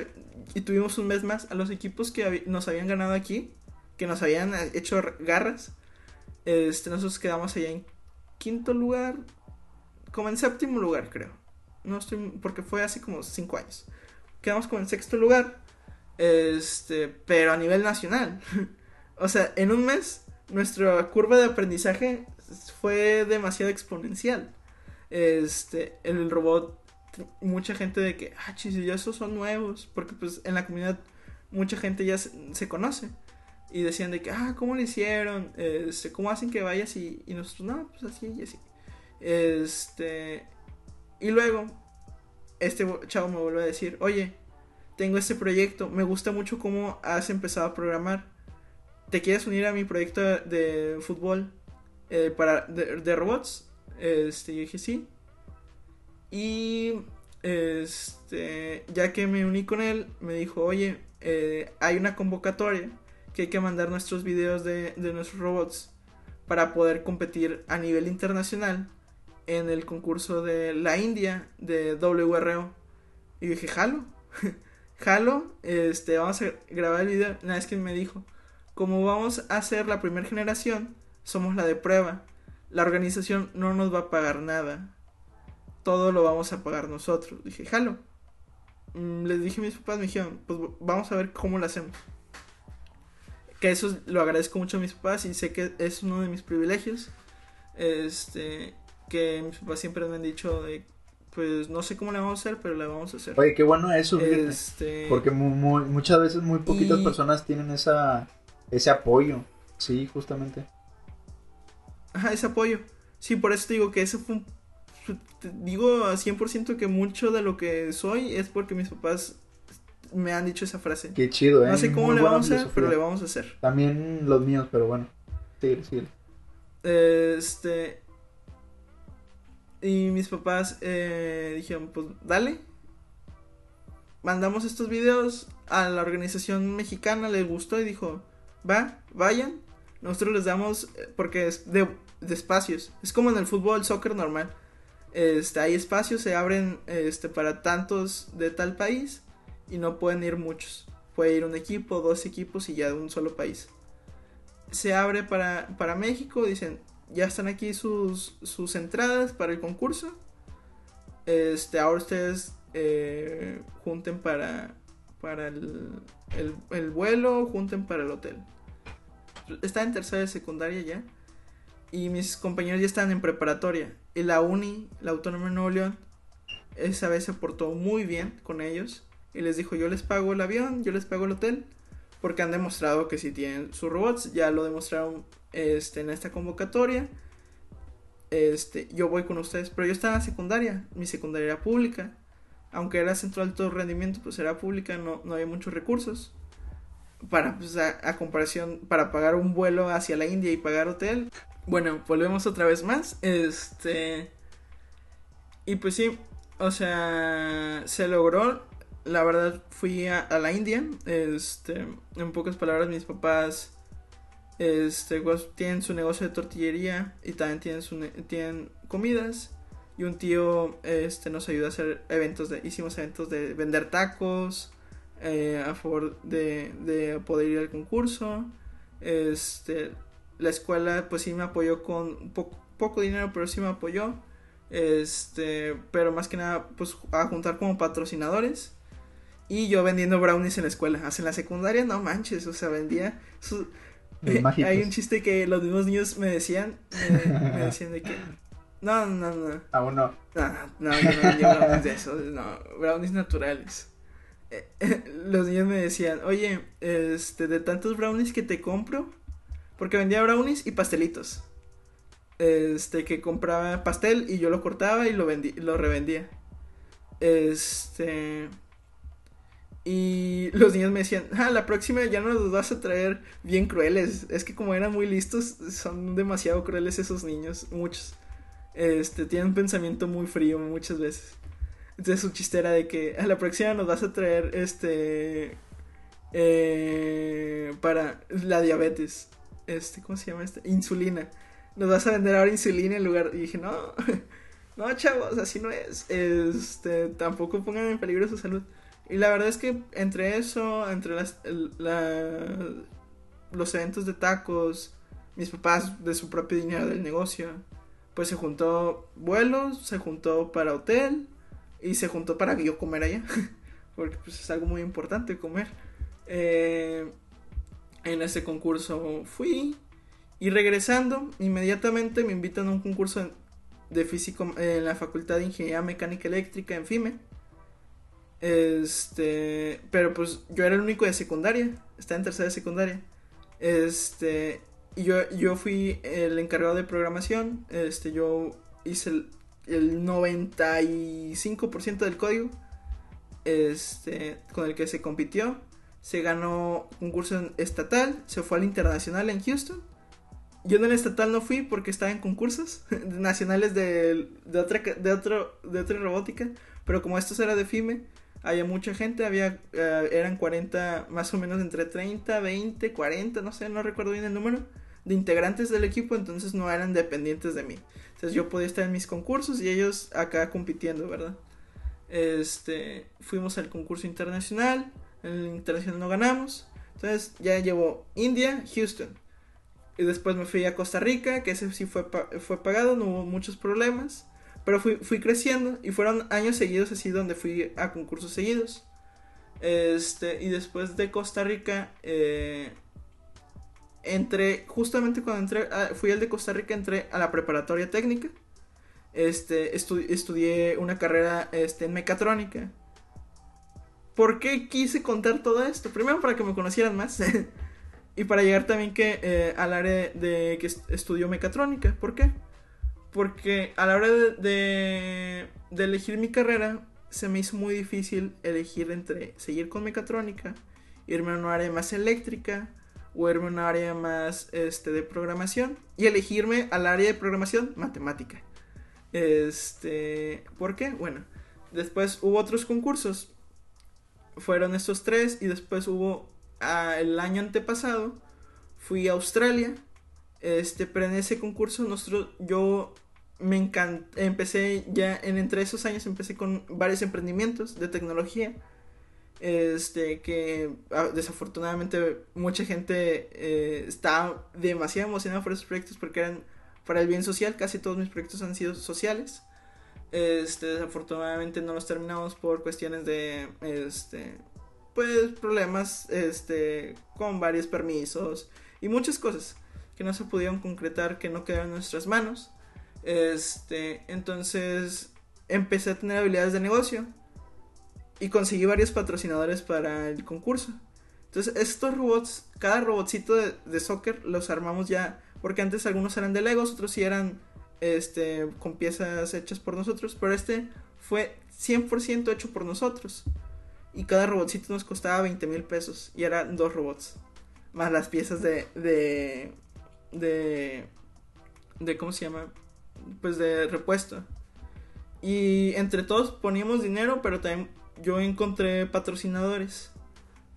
y tuvimos un mes más, a los equipos que nos habían ganado aquí, que nos habían hecho garras, este, nosotros quedamos allá en quinto lugar, como en séptimo lugar, creo. No estoy, porque fue hace como cinco años. Quedamos como en sexto lugar, este, pero a nivel nacional. [laughs] o sea, en un mes, nuestra curva de aprendizaje fue demasiado exponencial. Este, el robot, mucha gente de que, ah, chis, ya esos son nuevos, porque pues en la comunidad mucha gente ya se conoce y decían de que, ah, ¿cómo lo hicieron? Este, ¿Cómo hacen que vayas? Y, y nosotros, no, pues así y así. Este, y luego, este chavo me vuelve a decir, oye, tengo este proyecto, me gusta mucho cómo has empezado a programar. ¿Te quieres unir a mi proyecto de fútbol eh, para, de, robots? Este, yo dije sí. Y este, ya que me uní con él, me dijo, oye, eh, hay una convocatoria que hay que mandar nuestros videos de, nuestros robots para poder competir a nivel internacional en el concurso de la India de WRO. Y dije, jalo, [laughs] jalo, este, vamos a grabar el video. Una vez que me dijo, como vamos a ser la primera generación, somos la de prueba. La organización no nos va a pagar nada. Todo lo vamos a pagar nosotros. Dije, jalo. Mm, les dije a mis papás, me dijeron, pues vamos a ver cómo lo hacemos que eso lo agradezco mucho a mis papás y sé que es uno de mis privilegios. Este, que mis papás siempre me han dicho de pues no sé cómo la vamos a hacer, pero la vamos a hacer. Oye, qué bueno eso. Este, Porque mu- mu- muchas veces muy poquitas Y- personas tienen esa ese apoyo. Sí, justamente. Ajá, ese apoyo. Sí, por eso te digo que eso fue un... te digo a 100% que mucho de lo que soy es porque mis papás me han dicho esa frase. Qué chido, ¿eh? No sé cómo Muy le vamos a hacer, pero le vamos a hacer. También los míos, pero bueno. Sigue, sigue. Este. Y mis papás eh, dijeron, pues dale. Mandamos estos videos a la organización mexicana, les gustó y dijo, va, vayan. Nosotros les damos, eh, porque es de, de espacios. Es como en el fútbol, soccer normal. Este, hay espacios, se abren este, para tantos de tal país y no pueden ir muchos. Puede ir un equipo, dos equipos y ya de un solo país se abre para, para México, dicen, ya están aquí sus, sus entradas para el concurso. Este, ahora ustedes eh, junten para, para el, el, el vuelo, junten para el hotel. Está en tercera de secundaria ya. Y mis compañeros ya están en preparatoria. Y la uni, la Autónoma de Nuevo León, esa vez se portó muy bien con ellos. Y les dijo, yo les pago el avión, yo les pago el hotel porque han demostrado que sí tienen sus robots, ya lo demostraron este, en esta convocatoria. Este, yo voy con ustedes, pero yo estaba en secundaria, mi secundaria era pública, aunque era centro de alto rendimiento, pues era pública, no, no había muchos recursos. Para, pues, a comparación, para pagar un vuelo hacia la India y pagar hotel. Bueno, volvemos otra vez más. Este. Y pues sí, o sea, se logró la verdad fui a, a la India, este, en pocas palabras mis papás este pues, tienen su negocio de tortillería y también tienen su ne- tienen comidas. Y un tío este nos ayudó a hacer eventos de hicimos eventos de vender tacos eh, a favor de, de poder ir al concurso. Este la escuela pues sí me apoyó con po- poco dinero pero sí me apoyó. Este pero más que nada pues a juntar como patrocinadores y yo vendiendo brownies en la escuela. Hasta en la secundaria, no manches, o sea, vendía. mágicos. Hay un chiste que los mismos niños me decían. Me, me decían de que. No, no, no. Aún no. No, no, yo no vendía brownies de esos. No, brownies naturales. Eh, [laughs] Los niños me decían, oye, este, de tantos brownies que te compro. Porque vendía brownies y pastelitos. Este, que compraba pastel y yo lo cortaba y lo vendí, lo revendía. Este. Y los niños me decían, ah, la próxima ya no nos vas a traer bien crueles. Es que como eran muy listos, son demasiado crueles esos niños, muchos. Este, tienen un pensamiento muy frío muchas veces. Entonces su chiste era de que a la próxima nos vas a traer este eh, para la diabetes. Este, ¿cómo se llama este? Insulina. Nos vas a vender ahora insulina en lugar. Y dije, no, [laughs] no, chavos, así no es. Este, tampoco pongan en peligro su salud. Y la verdad es que entre eso, entre las, los eventos de tacos, mis papás de su propio dinero del negocio, pues se juntó vuelos, se juntó para hotel y se juntó para que yo comer allá. [laughs] Porque pues es algo muy importante comer. Eh, en ese concurso fui y regresando, inmediatamente me invitan a un concurso de físico en la Facultad de Ingeniería Mecánica Eléctrica en FIME. Este, pero pues yo era el único de secundaria, estaba en tercera de secundaria. Este, yo, yo fui el encargado de programación, este, yo hice el, el 95% del código, este, con el que se compitió. Se ganó concurso en- estatal, se fue al internacional en Houston. Yo en el estatal no fui porque estaba en concursos [laughs] nacionales de, de, otra, de, otro, de otra robótica, pero como esto era de FIME, había mucha gente, había eh, eran 40, más o menos entre 30, 20, 40, no sé, no recuerdo bien el número de integrantes del equipo, entonces no eran dependientes de mí. Entonces yo podía estar en mis concursos y ellos acá compitiendo, ¿verdad? Este, fuimos al concurso internacional, en el internacional no ganamos, entonces ya llevo India, Houston. Y después me fui a Costa Rica, que ese sí fue, pa- fue pagado, no hubo muchos problemas. Pero fui, fui creciendo y fueron años seguidos así donde fui a concursos seguidos. Este, y después de Costa Rica, eh, entré, justamente cuando entré, ah, fui al de Costa Rica, entré a la preparatoria técnica. este, estudié una carrera este, en mecatrónica. ¿Por qué quise contar todo esto? Primero para que me conocieran más. [laughs] y para llegar también que eh, al área de que estudió mecatrónica. ¿Por qué? Porque a la hora de, de, elegir mi carrera se me hizo muy difícil elegir entre seguir con mecatrónica, irme a un área más eléctrica o irme a un área más este, de programación y elegirme al área de programación matemática. Este, ¿por qué? Bueno, después hubo otros concursos. Fueron estos tres y después hubo el año antepasado fui a Australia. Este, pero en ese concurso nosotros yo me encantó, empecé ya en entre esos años empecé con varios emprendimientos de tecnología este que ah, desafortunadamente mucha gente eh, está demasiado emocionada por esos proyectos porque eran para el bien social casi todos mis proyectos han sido sociales este desafortunadamente no los terminamos por cuestiones de este pues problemas este con varios permisos y muchas cosas que no se pudieron concretar que no quedaron en nuestras manos este, entonces empecé a tener habilidades de negocio y conseguí varios patrocinadores para el concurso. Entonces, estos robots, cada robotcito de, soccer los armamos ya, porque antes algunos eran de Legos, otros sí eran este, con piezas hechas por nosotros, pero este fue 100% hecho por nosotros. Y cada robotcito nos costaba 20 mil pesos. Y eran dos robots. Más las piezas de, de. de. de. ¿Cómo se llama? Pues de repuesto. Y entre todos poníamos dinero, pero también yo encontré patrocinadores.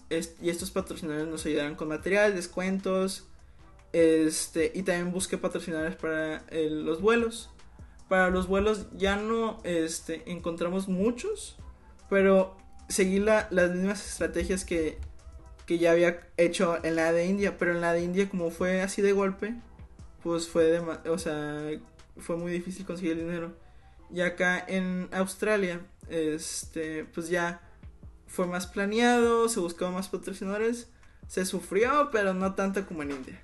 y estos patrocinadores nos ayudaron con material, descuentos. Este, y también busqué patrocinadores para los vuelos. Para los vuelos ya no este, encontramos muchos, pero seguí las mismas estrategias que, que ya había hecho en la de India. Pero en la de India, como fue así de golpe, pues fue de, o sea, fue muy difícil conseguir el dinero. Y acá en Australia, este, pues ya fue más planeado, se buscaban más patrocinadores, se sufrió, pero no tanto como en India.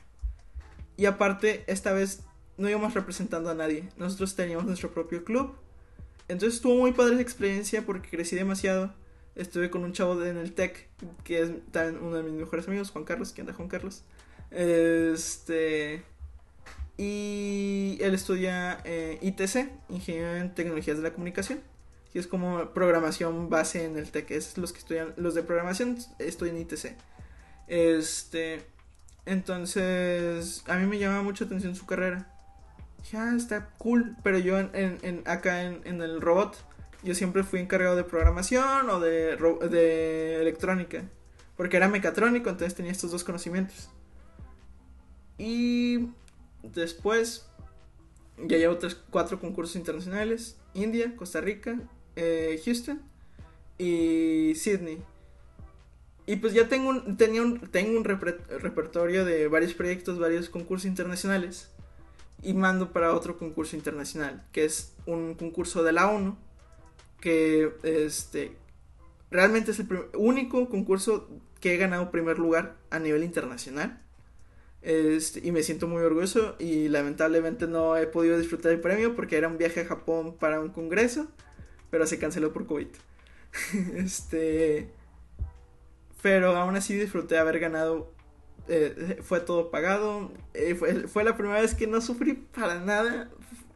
Y aparte, esta vez no íbamos representando a nadie, nosotros teníamos nuestro propio club. Entonces estuvo muy padre esa experiencia porque crecí demasiado. Estuve con un chavo en el TEC, que es también uno de mis mejores amigos, Juan Carlos, que anda Juan Carlos. Este y él estudia eh, ITC, Ingeniería en Tecnologías de la Comunicación. Y es como programación base en el TEC. Es los que estudian, los de programación estudian ITC. Este, entonces, a mí me llama mucho atención su carrera. Ya ah, está cool. Pero yo en, acá en, el robot, yo siempre fui encargado de programación o de, de electrónica. Porque era mecatrónico, entonces tenía estos dos conocimientos. Y Después, ya llevo tres, cuatro concursos internacionales. India, Costa Rica, eh, Houston y Sydney. Y pues ya tengo un, tenía un, tengo un repertorio de varios proyectos, varios concursos internacionales. Y mando para otro concurso internacional, que es un concurso de la ONU. Que este, realmente es el único concurso que he ganado primer lugar a nivel internacional. Este, y me siento muy orgulloso y lamentablemente no he podido disfrutar el premio porque era un viaje a Japón para un congreso, pero se canceló por COVID. [laughs] este, pero aún así disfruté haber ganado. Eh, fue todo pagado. Eh, fue, la primera vez que no sufrí para nada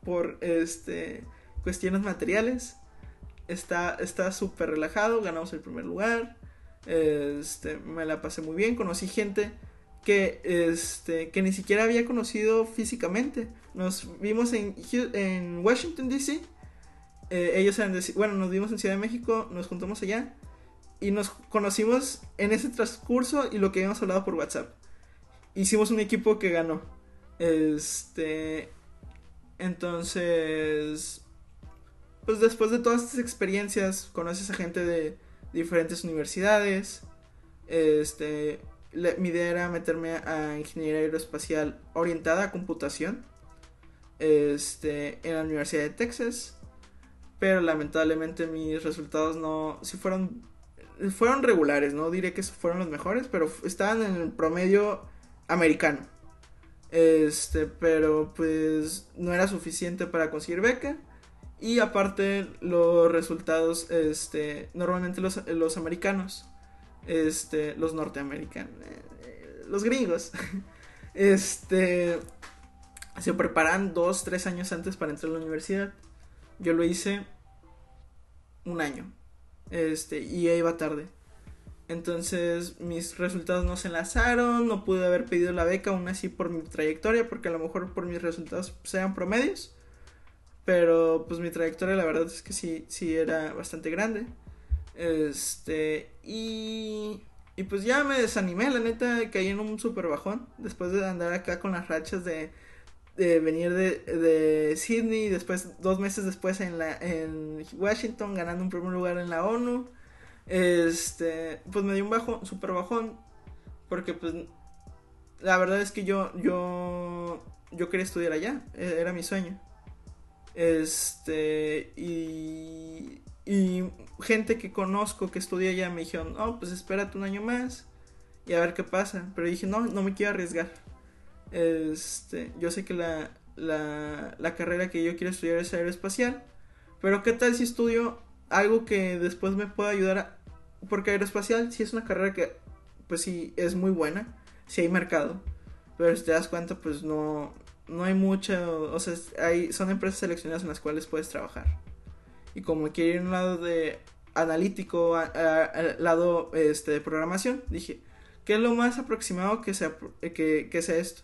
por este cuestiones materiales. Está súper relajado, ganamos el primer lugar. Este, me la pasé muy bien, conocí gente que, este, que ni siquiera había conocido físicamente. Nos vimos en, en Washington, D.C. Eh, ellos eran de, bueno, nos vimos en Ciudad de México, nos juntamos allá y nos conocimos en ese transcurso y lo que habíamos hablado por WhatsApp. Hicimos un equipo que ganó. Este, entonces, pues después de todas estas experiencias, conoces a gente de diferentes universidades. Este, mi idea era meterme a ingeniería aeroespacial orientada a computación este, en la Universidad de Texas. Pero lamentablemente mis resultados no. Si fueron. Fueron regulares, no diré que fueron los mejores, pero estaban en el promedio americano. Este, pero pues no era suficiente para conseguir beca. Y aparte los resultados, este, normalmente los, los americanos, este, los norteamericanos, eh, los gringos, [laughs] este, se preparan dos, tres años antes para entrar a la universidad. Yo lo hice un año, este, y ya iba tarde. Entonces mis resultados no se enlazaron, no pude haber pedido la beca aún así por mi trayectoria, porque a lo mejor por mis resultados sean promedios. Pero pues mi trayectoria la verdad es que sí, sí era bastante grande. Este, y, y pues ya me desanimé, la neta, caí en un super bajón. Después de andar acá con las rachas de, de venir de, de Sydney, después, dos meses después en, la, en Washington, ganando un primer lugar en la ONU. Este, pues me dio un bajo, super bajón. Porque pues la verdad es que yo, yo, yo quería estudiar allá, e, era mi sueño. Este, y, y gente que conozco que estudia allá me dijeron, no, pues espérate un año más y a ver qué pasa. Pero dije, no, no me quiero arriesgar. Este, yo sé que la, la, la carrera que yo quiero estudiar es aeroespacial. Pero qué tal si estudio algo que después me pueda ayudar a... Porque aeroespacial sí es una carrera que, pues sí, es muy buena. Sí hay mercado. Pero si te das cuenta, pues no, no hay mucho, o sea, hay, son empresas seleccionadas en las cuales puedes trabajar. Y como quiero ir a un lado de analítico, al lado este, de programación, dije, ¿qué es lo más aproximado que sea, que, que sea esto?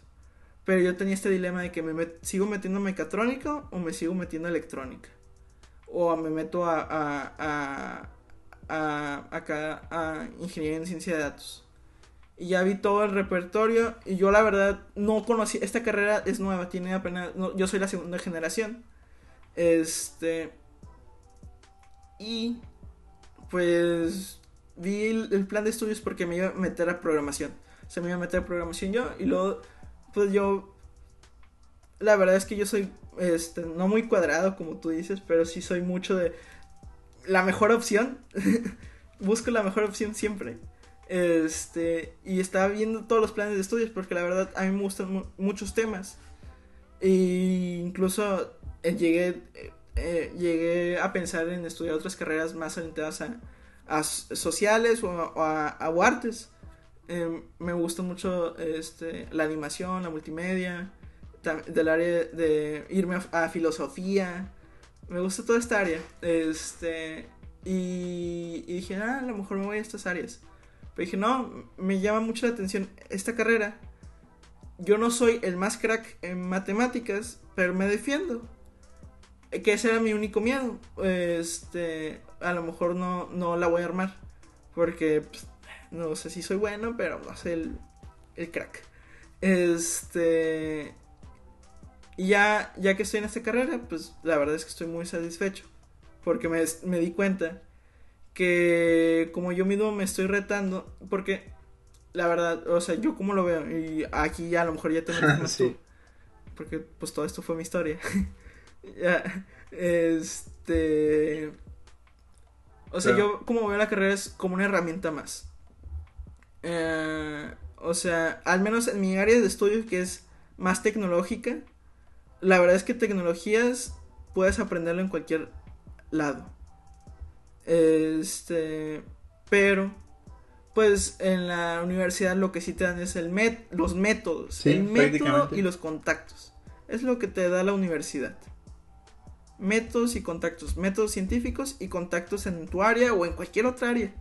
Pero yo tenía este dilema de que me sigo metiendo mecatrónica o me sigo metiendo electrónica. O me meto a, a, a, a, acá, a ingeniería en ciencia de datos y ya vi todo el repertorio y yo la verdad no conocí, esta carrera es nueva, tiene apenas, yo soy la segunda generación. Este... Y pues vi el, plan de estudios porque me iba a meter a programación. Se me iba a meter a programación yo y luego pues yo la verdad es que yo soy este no muy cuadrado como tú dices, pero sí soy mucho de la mejor opción. [laughs] Busco la mejor opción siempre. Este, y estaba viendo todos los planes de estudios porque la verdad a mí me gustan muchos temas. E incluso eh, llegué, eh, llegué a pensar en estudiar otras carreras más orientadas a, sociales o a, artes. Em, me gusta mucho este, la animación, la multimedia, del área de irme a, filosofía. Me gusta toda esta área. Este, y, y dije, ah, a lo mejor me voy a estas áreas. Pero dije, no, me llama mucho la atención esta carrera. Yo no soy el más crack en matemáticas, pero me defiendo. Que ese era mi único miedo. Este, a lo mejor no, no la voy a armar. Porque pues, no sé si soy bueno, pero no sé el, el crack. Este. Y ya, ya que estoy en esta carrera, pues la verdad es que estoy muy satisfecho. Porque me, me di cuenta que como yo mismo me estoy retando, porque la verdad, o sea, yo como lo veo, y aquí ya a lo mejor ya te metes [laughs] tú, porque pues todo esto fue mi historia. [laughs] este... O sea, yo como veo la carrera es como una herramienta más. Eh, o sea, al menos en mi área de estudio que es más tecnológica, la verdad es que tecnologías puedes aprenderlo en cualquier lado. Este, pero pues en la universidad lo que sí te dan es el met los métodos, el método y los contactos. Es lo que te da la universidad. Métodos y contactos, métodos científicos y contactos en tu área o en cualquier otra área.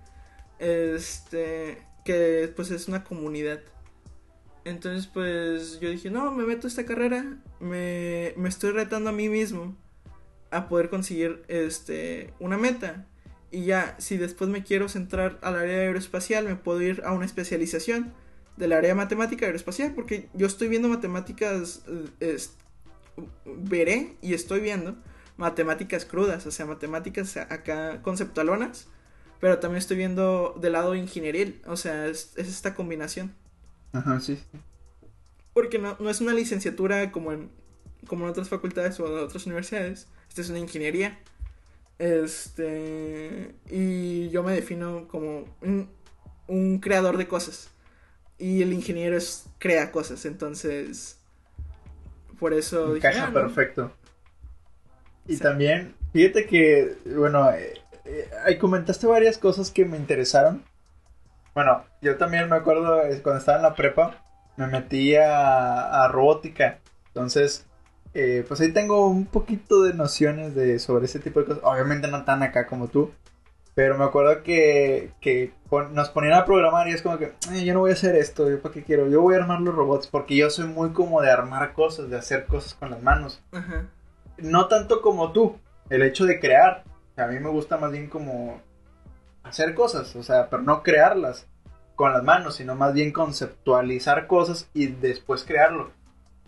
Este, que pues es una comunidad. Entonces pues yo dije, no, me meto a esta carrera, me, me estoy retando a mí mismo a poder conseguir este una meta y ya, si después me quiero centrar al área aeroespacial, me puedo ir a una especialización del área matemática aeroespacial, porque yo estoy viendo matemáticas, veré y estoy viendo matemáticas crudas, o sea, matemáticas acá conceptualonas, pero también estoy viendo del lado ingenieril, o sea, es, esta combinación. Ajá, sí. Porque no, no, es una licenciatura como en, como en otras facultades o en otras universidades, esta es una ingeniería. Este. Y yo me defino como un, creador de cosas. Y el ingeniero es, crea cosas. Entonces. Por eso. Encaja ah, perfecto. Y también Fíjate que, bueno, eh, eh, ahí comentaste varias cosas que me interesaron. Bueno, yo también me acuerdo eh, cuando estaba en la prepa, me metí a, a robótica. Entonces, eh, pues ahí tengo un poquito de nociones de sobre ese tipo de cosas. Obviamente no tan acá como tú. Pero me acuerdo que, que nos ponían a programar y es como que, yo no voy a hacer esto, yo para qué quiero, yo voy a armar los robots porque yo soy muy como de armar cosas, de hacer cosas con las manos. No tanto como tú, el hecho de crear. A mí me gusta más bien como hacer cosas, o sea, pero no crearlas con las manos, sino más bien conceptualizar cosas y después crearlo.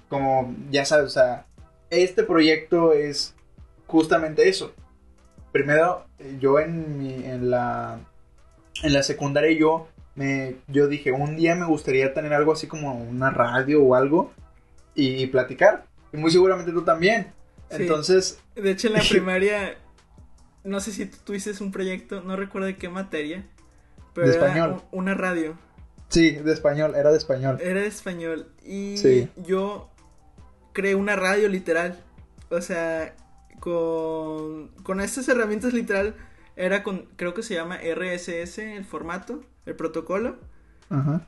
Como ya sabes, o sea, este proyecto es justamente eso primero eh, yo en mi, en la en la secundaria yo me yo dije un día me gustaría tener algo así como una radio o algo y, platicar y muy seguramente tú también entonces de hecho en la [laughs] primaria no sé si tú tuviste un proyecto no recuerdo de qué materia pero de español. una radio. Sí de español era de español. Era de español. Y yo creé una radio literal. O sea con, con estas herramientas literal era con, creo que se llama RSS el formato, el protocolo.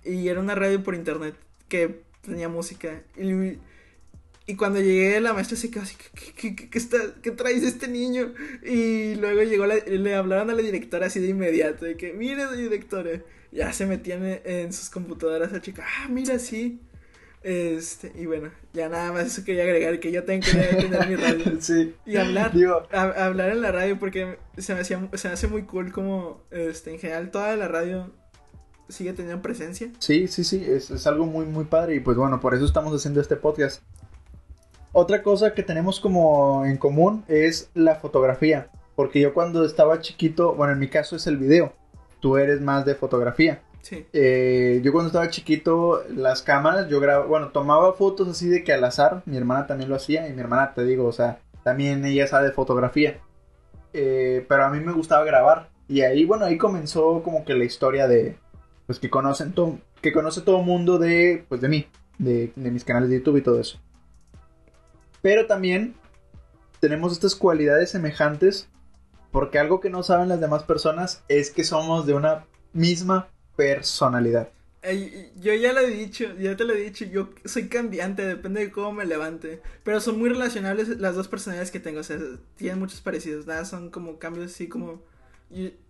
Y era una radio por internet que tenía música. Y, y cuando llegué la maestra se quedó así, ¿qué, qué, qué, está, ¿qué traes este niño? Y luego llegó, le hablaron a la directora así de inmediato, de que, mire, directora. Ya se metían en, en sus computadoras a chica, ah, mira, sí. Este, y bueno, ya nada más eso quería agregar que yo tengo que tener mi radio. [laughs] Sí. Y hablar, hablar en la radio porque se me, hacía, se me hace muy cool como este, en general toda la radio sigue teniendo presencia. Sí, sí, sí, es, es algo muy, muy padre y pues bueno, por eso estamos haciendo este podcast. Otra cosa que tenemos como en común es la fotografía, porque yo cuando estaba chiquito, bueno, en mi caso es el video, tú eres más de fotografía. Eh, yo cuando estaba chiquito, las cámaras, yo grababa, bueno, tomaba fotos así de que al azar, mi hermana también lo hacía, y mi hermana, te digo, o sea, también ella sabe de fotografía. Eh, pero a mí me gustaba grabar. Y ahí, bueno, ahí comenzó como que la historia de, pues que conocen todo, que conoce todo el mundo de, pues de mí, de, de mis canales de YouTube y todo eso. Pero también tenemos estas cualidades semejantes porque algo que no saben las demás personas es que somos de una misma personalidad. yo ya lo he dicho, ya te lo he dicho, yo soy cambiante, depende de cómo me levante. Pero son muy relacionables las dos personalidades que tengo, o sea, tienen muchos parecidos, nada, son como cambios así como...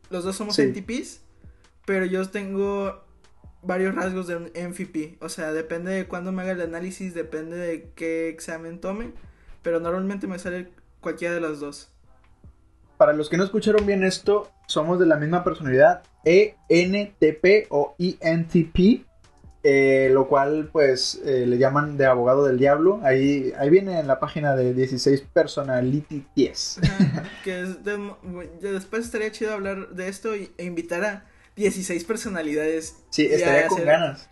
los dos somos NTPs, pero yo tengo varios rasgos de un MVP, o sea, depende de cuándo me haga el análisis, depende de qué examen tome, pero normalmente me sale cualquiera de las dos. Para los que no escucharon bien esto, somos de la misma personalidad, ENTP o ENTP, eh, lo cual pues eh, le llaman de abogado del diablo. Ahí, ahí viene en la página de 16 Personality 10. [laughs] que después estaría chido hablar de esto e invitar a 16 personalidades. Sí, estaría con ganas.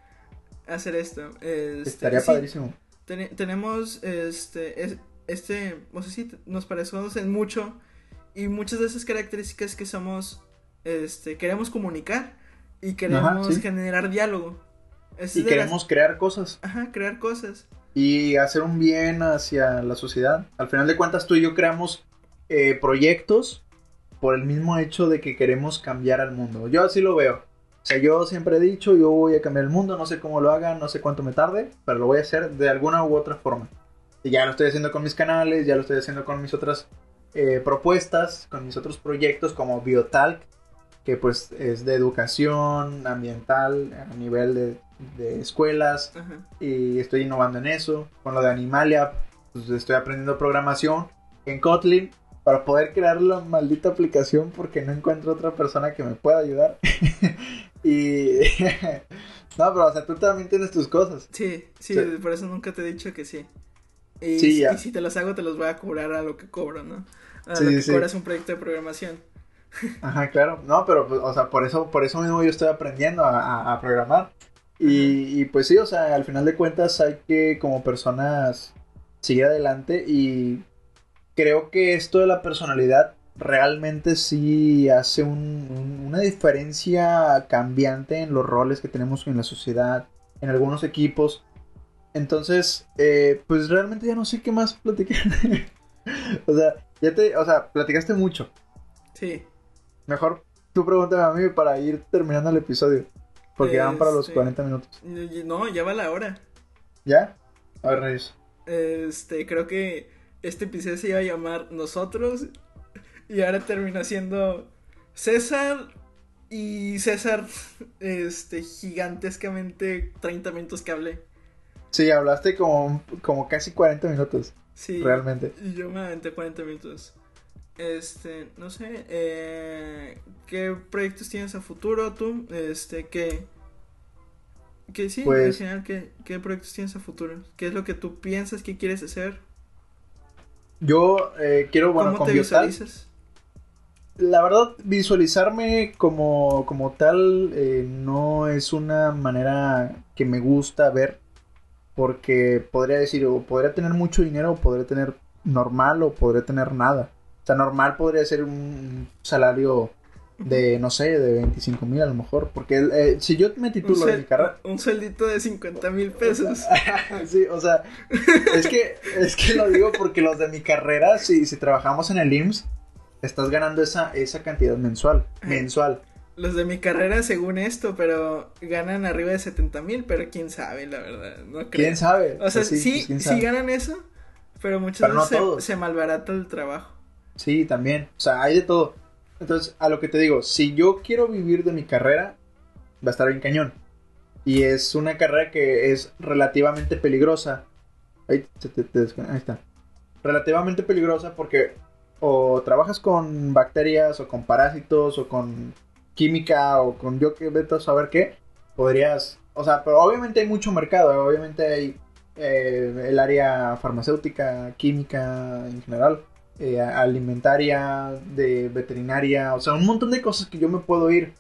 Hacer esto. Este, estaría padrísimo. tenemos este, este, no sé si nos parecemos en mucho y muchas de esas características que somos, este, queremos comunicar y queremos generar diálogo. y queremos crear cosas. Ajá, crear cosas. Y hacer un bien hacia la sociedad. Al final de cuentas, tú y yo creamos eh, proyectos por el mismo hecho de que queremos cambiar al mundo. Yo así lo veo. O sea, yo siempre he dicho, yo voy a cambiar el mundo, no sé cómo lo haga, no sé cuánto me tarde, pero lo voy a hacer de alguna u otra forma. Y ya lo estoy haciendo con mis canales, ya lo estoy haciendo con mis otras eh, propuestas con mis otros proyectos como Biotalk, que pues es de educación ambiental a nivel de, escuelas y estoy innovando en eso. Con lo de Animalia, pues estoy aprendiendo programación en Kotlin para poder crear la maldita aplicación porque no encuentro otra persona que me pueda ayudar. [laughs] y... [laughs] no, pero o sea, tú también tienes tus cosas. Sí, sí, por eso nunca te he dicho que sí. Y, y si te los hago, te los voy a cobrar a lo que cobro, ¿no? a sí, lo que sí. un proyecto de programación. [laughs] Ajá, claro. No, pero, pues, o sea, por eso, por eso mismo yo estoy aprendiendo a, programar. Y, y, pues sí, o sea, al final de cuentas hay que como personas seguir adelante y creo que esto de la personalidad realmente sí hace una diferencia cambiante en los roles que tenemos en la sociedad, en algunos equipos. Entonces, eh, pues realmente ya no sé qué más platicar. [laughs] o sea, Ya te, o sea, platicaste mucho. Sí. Mejor tú pregúntame a mí para ir terminando el episodio. Porque ya van para los Este, 40 minutos. No, ya va la hora. ¿Ya? A ver, Reyes. Este, creo que este episodio se iba a llamar Nosotros. Y ahora termina siendo César y César, este, gigantescamente 30 minutos que hablé. Sí, hablaste como, como casi 40 minutos. Sí. Realmente. Y yo me aventé 40 minutos. Este, no sé, eh, ¿qué proyectos tienes a futuro tú? Este, ¿qué? Que sí, Pues- ¿qué, ¿qué proyectos tienes a futuro? ¿Qué es lo que tú piensas que quieres hacer? Yo eh, quiero, bueno, ¿Cómo con te Biotal, visualizas? La verdad, visualizarme como, como tal eh, no es una manera que me gusta ver. Porque podría decir, o podría tener mucho dinero, o podría tener normal, o podría tener nada. O sea, normal podría ser un salario de, no sé, de 25 mil a lo mejor. Porque eh, si yo me Un, titulo de mi carrera... un sueldito de 50 mil pesos. [laughs] sí, o sea, es que, es que lo digo porque los de mi carrera, si, si trabajamos en el IMSS, estás ganando esa, esa cantidad mensual. Mensual. Los de mi carrera, según esto, pero ganan arriba de 70 mil, pero quién sabe, la verdad. No creo. ¿Quién sabe? O sea, Pues sí, pues, sí sabe. ganan eso, pero muchas Pero no veces se- se, malbarata el trabajo. Sí, también. O sea, hay de todo. Entonces, a lo que te digo, si yo quiero vivir de mi carrera, va a estar bien cañón. Y es una carrera que es relativamente peligrosa. Ahí, te- te descon- ahí está. Relativamente peligrosa porque o trabajas con bacterias o con parásitos o con química o con yo que vete a saber qué, podrías... O sea, pero obviamente hay mucho mercado, obviamente hay eh, el área farmacéutica, química en general eh, alimentaria, de veterinaria, o sea, un montón de cosas que yo me puedo ir.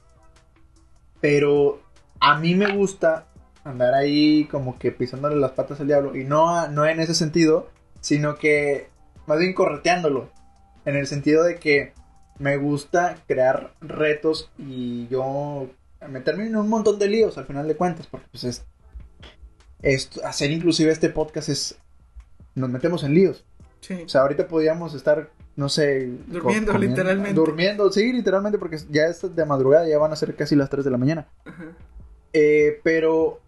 Pero a mí me gusta andar ahí como que pisándole las patas al diablo. Y no, no en ese sentido, sino que más bien correteándolo. En el sentido de que me gusta crear retos y yo meterme en un montón de líos al final de cuentas. Porque pues es, es hacer inclusive este podcast es... Nos metemos en líos. Sí. O sea, ahorita podríamos estar, no sé... Durmiendo, comiendo- literalmente. Durmiendo, sí, literalmente, porque ya es de madrugada, ya van a ser casi las 3 de la mañana. Ajá. Eh, pero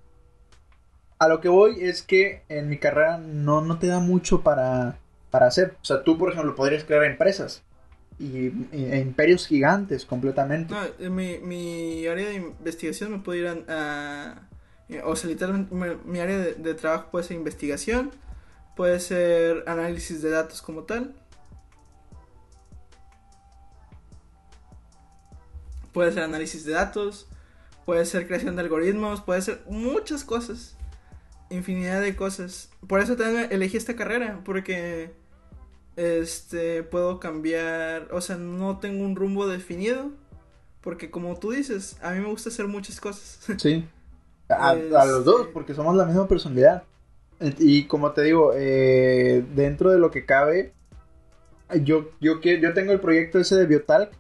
a lo que voy es que en mi carrera no, no te da mucho para, para hacer. O sea, tú, por ejemplo, podrías crear empresas y, y- e imperios gigantes completamente. No, mi, mi área de investigación me puede ir a... a- o sea, literalmente mi, mi área de, de trabajo puede ser investigación, puede ser análisis de datos como tal, puede ser análisis de datos, puede ser creación de algoritmos, puede ser muchas cosas, infinidad de cosas. Por eso también elegí esta carrera, porque este puedo cambiar, o sea, no tengo un rumbo definido, porque como tú dices, a mí me gusta hacer muchas cosas. Sí. A, a los dos, Este- porque somos la misma personalidad. Y como te digo, eh, dentro de lo que cabe, yo, yo, yo tengo el proyecto ese de Biotalk.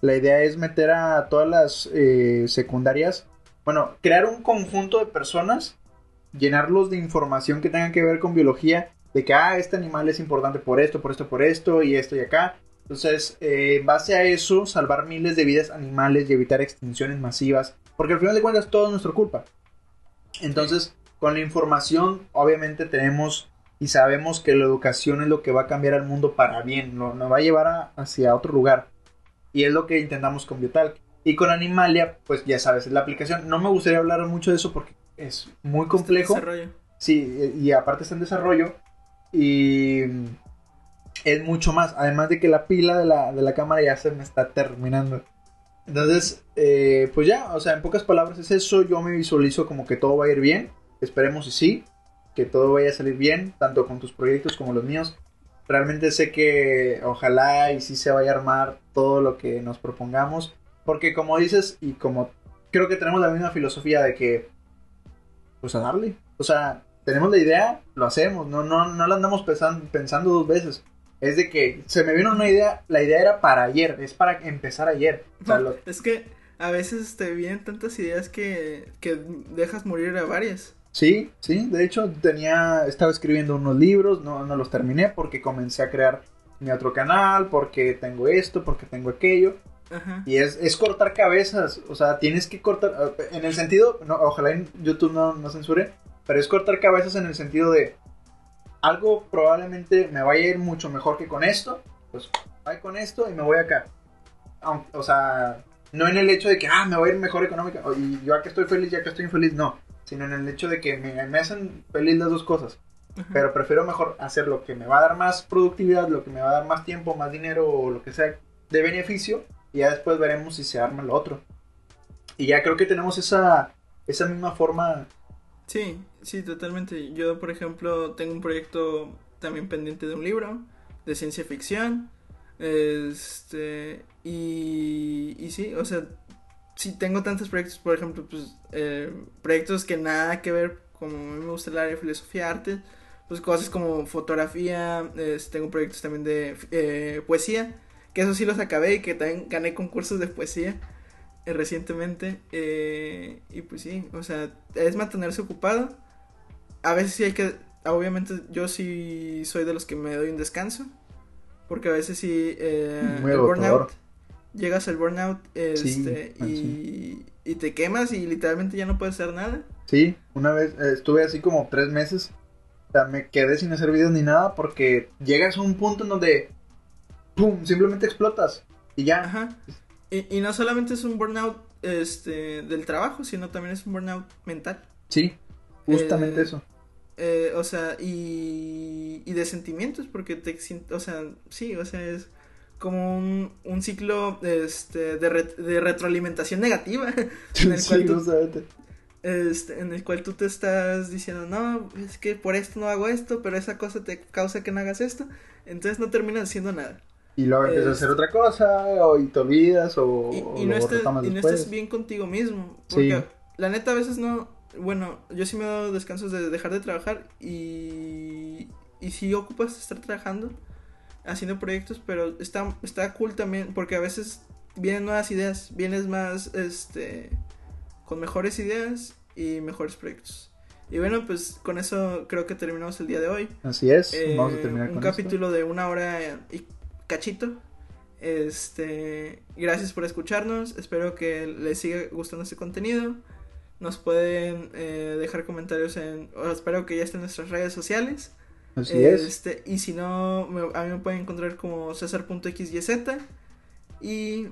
La idea es meter a todas las eh, secundarias, bueno, crear un conjunto de personas, llenarlos de información que tenga que ver con biología, de que, ah, este animal es importante por esto, por esto, por esto, y esto y acá. Entonces, eh, en base a eso, salvar miles de vidas animales y evitar extinciones masivas, porque al final de cuentas todo es nuestra culpa. Entonces, con la información, obviamente tenemos y sabemos que la educación es lo que va a cambiar al mundo para bien, lo- nos va a llevar a- hacia otro lugar. Y es lo que intentamos con Biotalk. Y con Animalia, pues ya sabes, es la aplicación. No me gustaría hablar mucho de eso porque es muy complejo. Desarrollo. Sí, y aparte está en desarrollo. Y es mucho más. Además de que la pila de la, de la cámara ya se me está terminando. Entonces, eh, pues ya, o sea, en pocas palabras es eso. Yo me visualizo como que todo va a ir bien. Esperemos y sí. Que todo vaya a salir bien, tanto con tus proyectos como los míos. Realmente sé que ojalá y sí se vaya a armar todo lo que nos propongamos. Porque como dices, y como creo que tenemos la misma filosofía de que, pues a darle. O sea, tenemos la idea, lo hacemos. No, no, no la andamos pensan- pensando dos veces. Es de que se me vino una idea, la idea era para ayer, es para empezar ayer. O sea, No, lo- Es que a veces te vienen tantas ideas que, que dejas morir a varias. Sí, sí, de hecho tenía, estaba escribiendo unos libros, no, no los terminé porque comencé a crear mi otro canal, porque tengo esto, porque tengo aquello. Ajá. Y es, es cortar cabezas, o sea, tienes que cortar, eh, en el sentido, no, ojalá en YouTube no, no censure, pero es cortar cabezas en el sentido de algo probablemente me vaya a ir mucho mejor que con esto, pues voy con esto y me voy acá. O sea, no en el hecho de que, ah, me voy a ir mejor económica, y yo acá estoy feliz, ya acá estoy infeliz, no, sino en el hecho de que me, me hacen feliz las dos cosas. Ajá. Pero prefiero mejor hacer lo que me va a dar más productividad, lo que me va a dar más tiempo, más dinero o lo que sea de beneficio. Y ya después veremos si se arma lo otro. Y ya creo que tenemos esa, esa misma forma. Sí, sí, totalmente. Yo, por ejemplo, tengo un proyecto también pendiente de un libro de ciencia ficción. Este, y, y sí, o sea, sí tengo tantos proyectos, por ejemplo, pues, eh, proyectos que nada que ver, como a mí me gusta el área de filosofía, arte, pues cosas como fotografía, es- tengo proyectos también de eh, poesía, que eso sí los acabé y que también gané concursos de poesía eh, recientemente. eh, y pues sí, o sea, es mantenerse ocupado. A veces sí hay que, obviamente yo sí soy de los que me doy un descanso, porque a veces sí eh, Muy el agotador. burnout, llegas al burnout este, ah, y, y te quemas y literalmente ya no puedes hacer nada. Sí, una vez eh, estuve así como tres meses. O sea, me quedé sin hacer videos ni nada porque llegas a un punto en donde, ¡pum!, simplemente explotas. Y ya. Ajá. Y, y no solamente es un burnout este, del trabajo, sino también es un burnout mental. Sí, justamente Eh, eso. Eh, o sea, y, y de sentimientos, porque te o sea, sí, o sea, es como un, un ciclo este, de, re- de retroalimentación negativa, [laughs] en el [laughs] Sí, cual tú- justamente. este, en el cual tú te estás diciendo, no, es que por esto no hago esto, pero esa cosa te causa que no hagas esto, entonces no terminas haciendo nada. Y luego empiezas a hacer otra cosa, o, y te olvidas, o, Y, y no, retomas y no estás bien contigo mismo. Porque Sí. la neta a veces no. Bueno, yo sí me he dado descansos de dejar de trabajar y. Y sí ocupas estar trabajando, haciendo proyectos, pero está, está cool también porque a veces vienen nuevas ideas, vienes más. este con mejores ideas y mejores proyectos. Y bueno, pues con eso creo que terminamos el día de hoy. Así es, Eh, vamos a terminar un con capítulo de una hora y cachito. Este, gracias por escucharnos. Espero que les siga gustando este contenido. Nos pueden eh, dejar comentarios en. espero que ya estén en nuestras redes sociales. Así es. Este, y si no, me- a mí me pueden encontrar como César.xyz. Y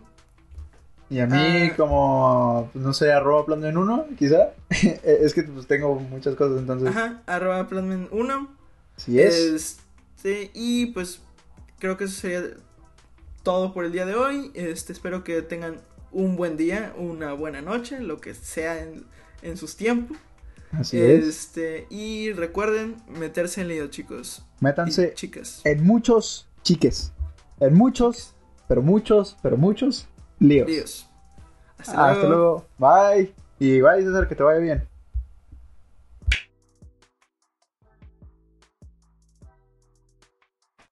Y a mí, ah. como, pues, no sé, arroba plan en uno, quizá. [laughs] es que pues tengo muchas cosas, entonces. ajá, arroba planmen 1. Así es. Este, y pues creo que eso sería todo por el día de hoy. Este, espero que tengan un buen día, una buena noche, lo que sea en, en sus tiempos. Así es. Este, y recuerden meterse en lío, chicos. Métanse chicas. en muchos chiques. En muchos, pero muchos, pero muchos líos. Líos. Hasta, Ah, Hasta luego. Bye. Y bye, César, que te vaya bien.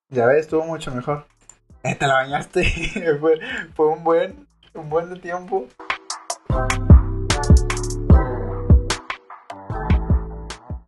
Ya ves, estuvo mucho mejor. Eh, te la bañaste. [laughs] fue, fue un buen, un buen tiempo.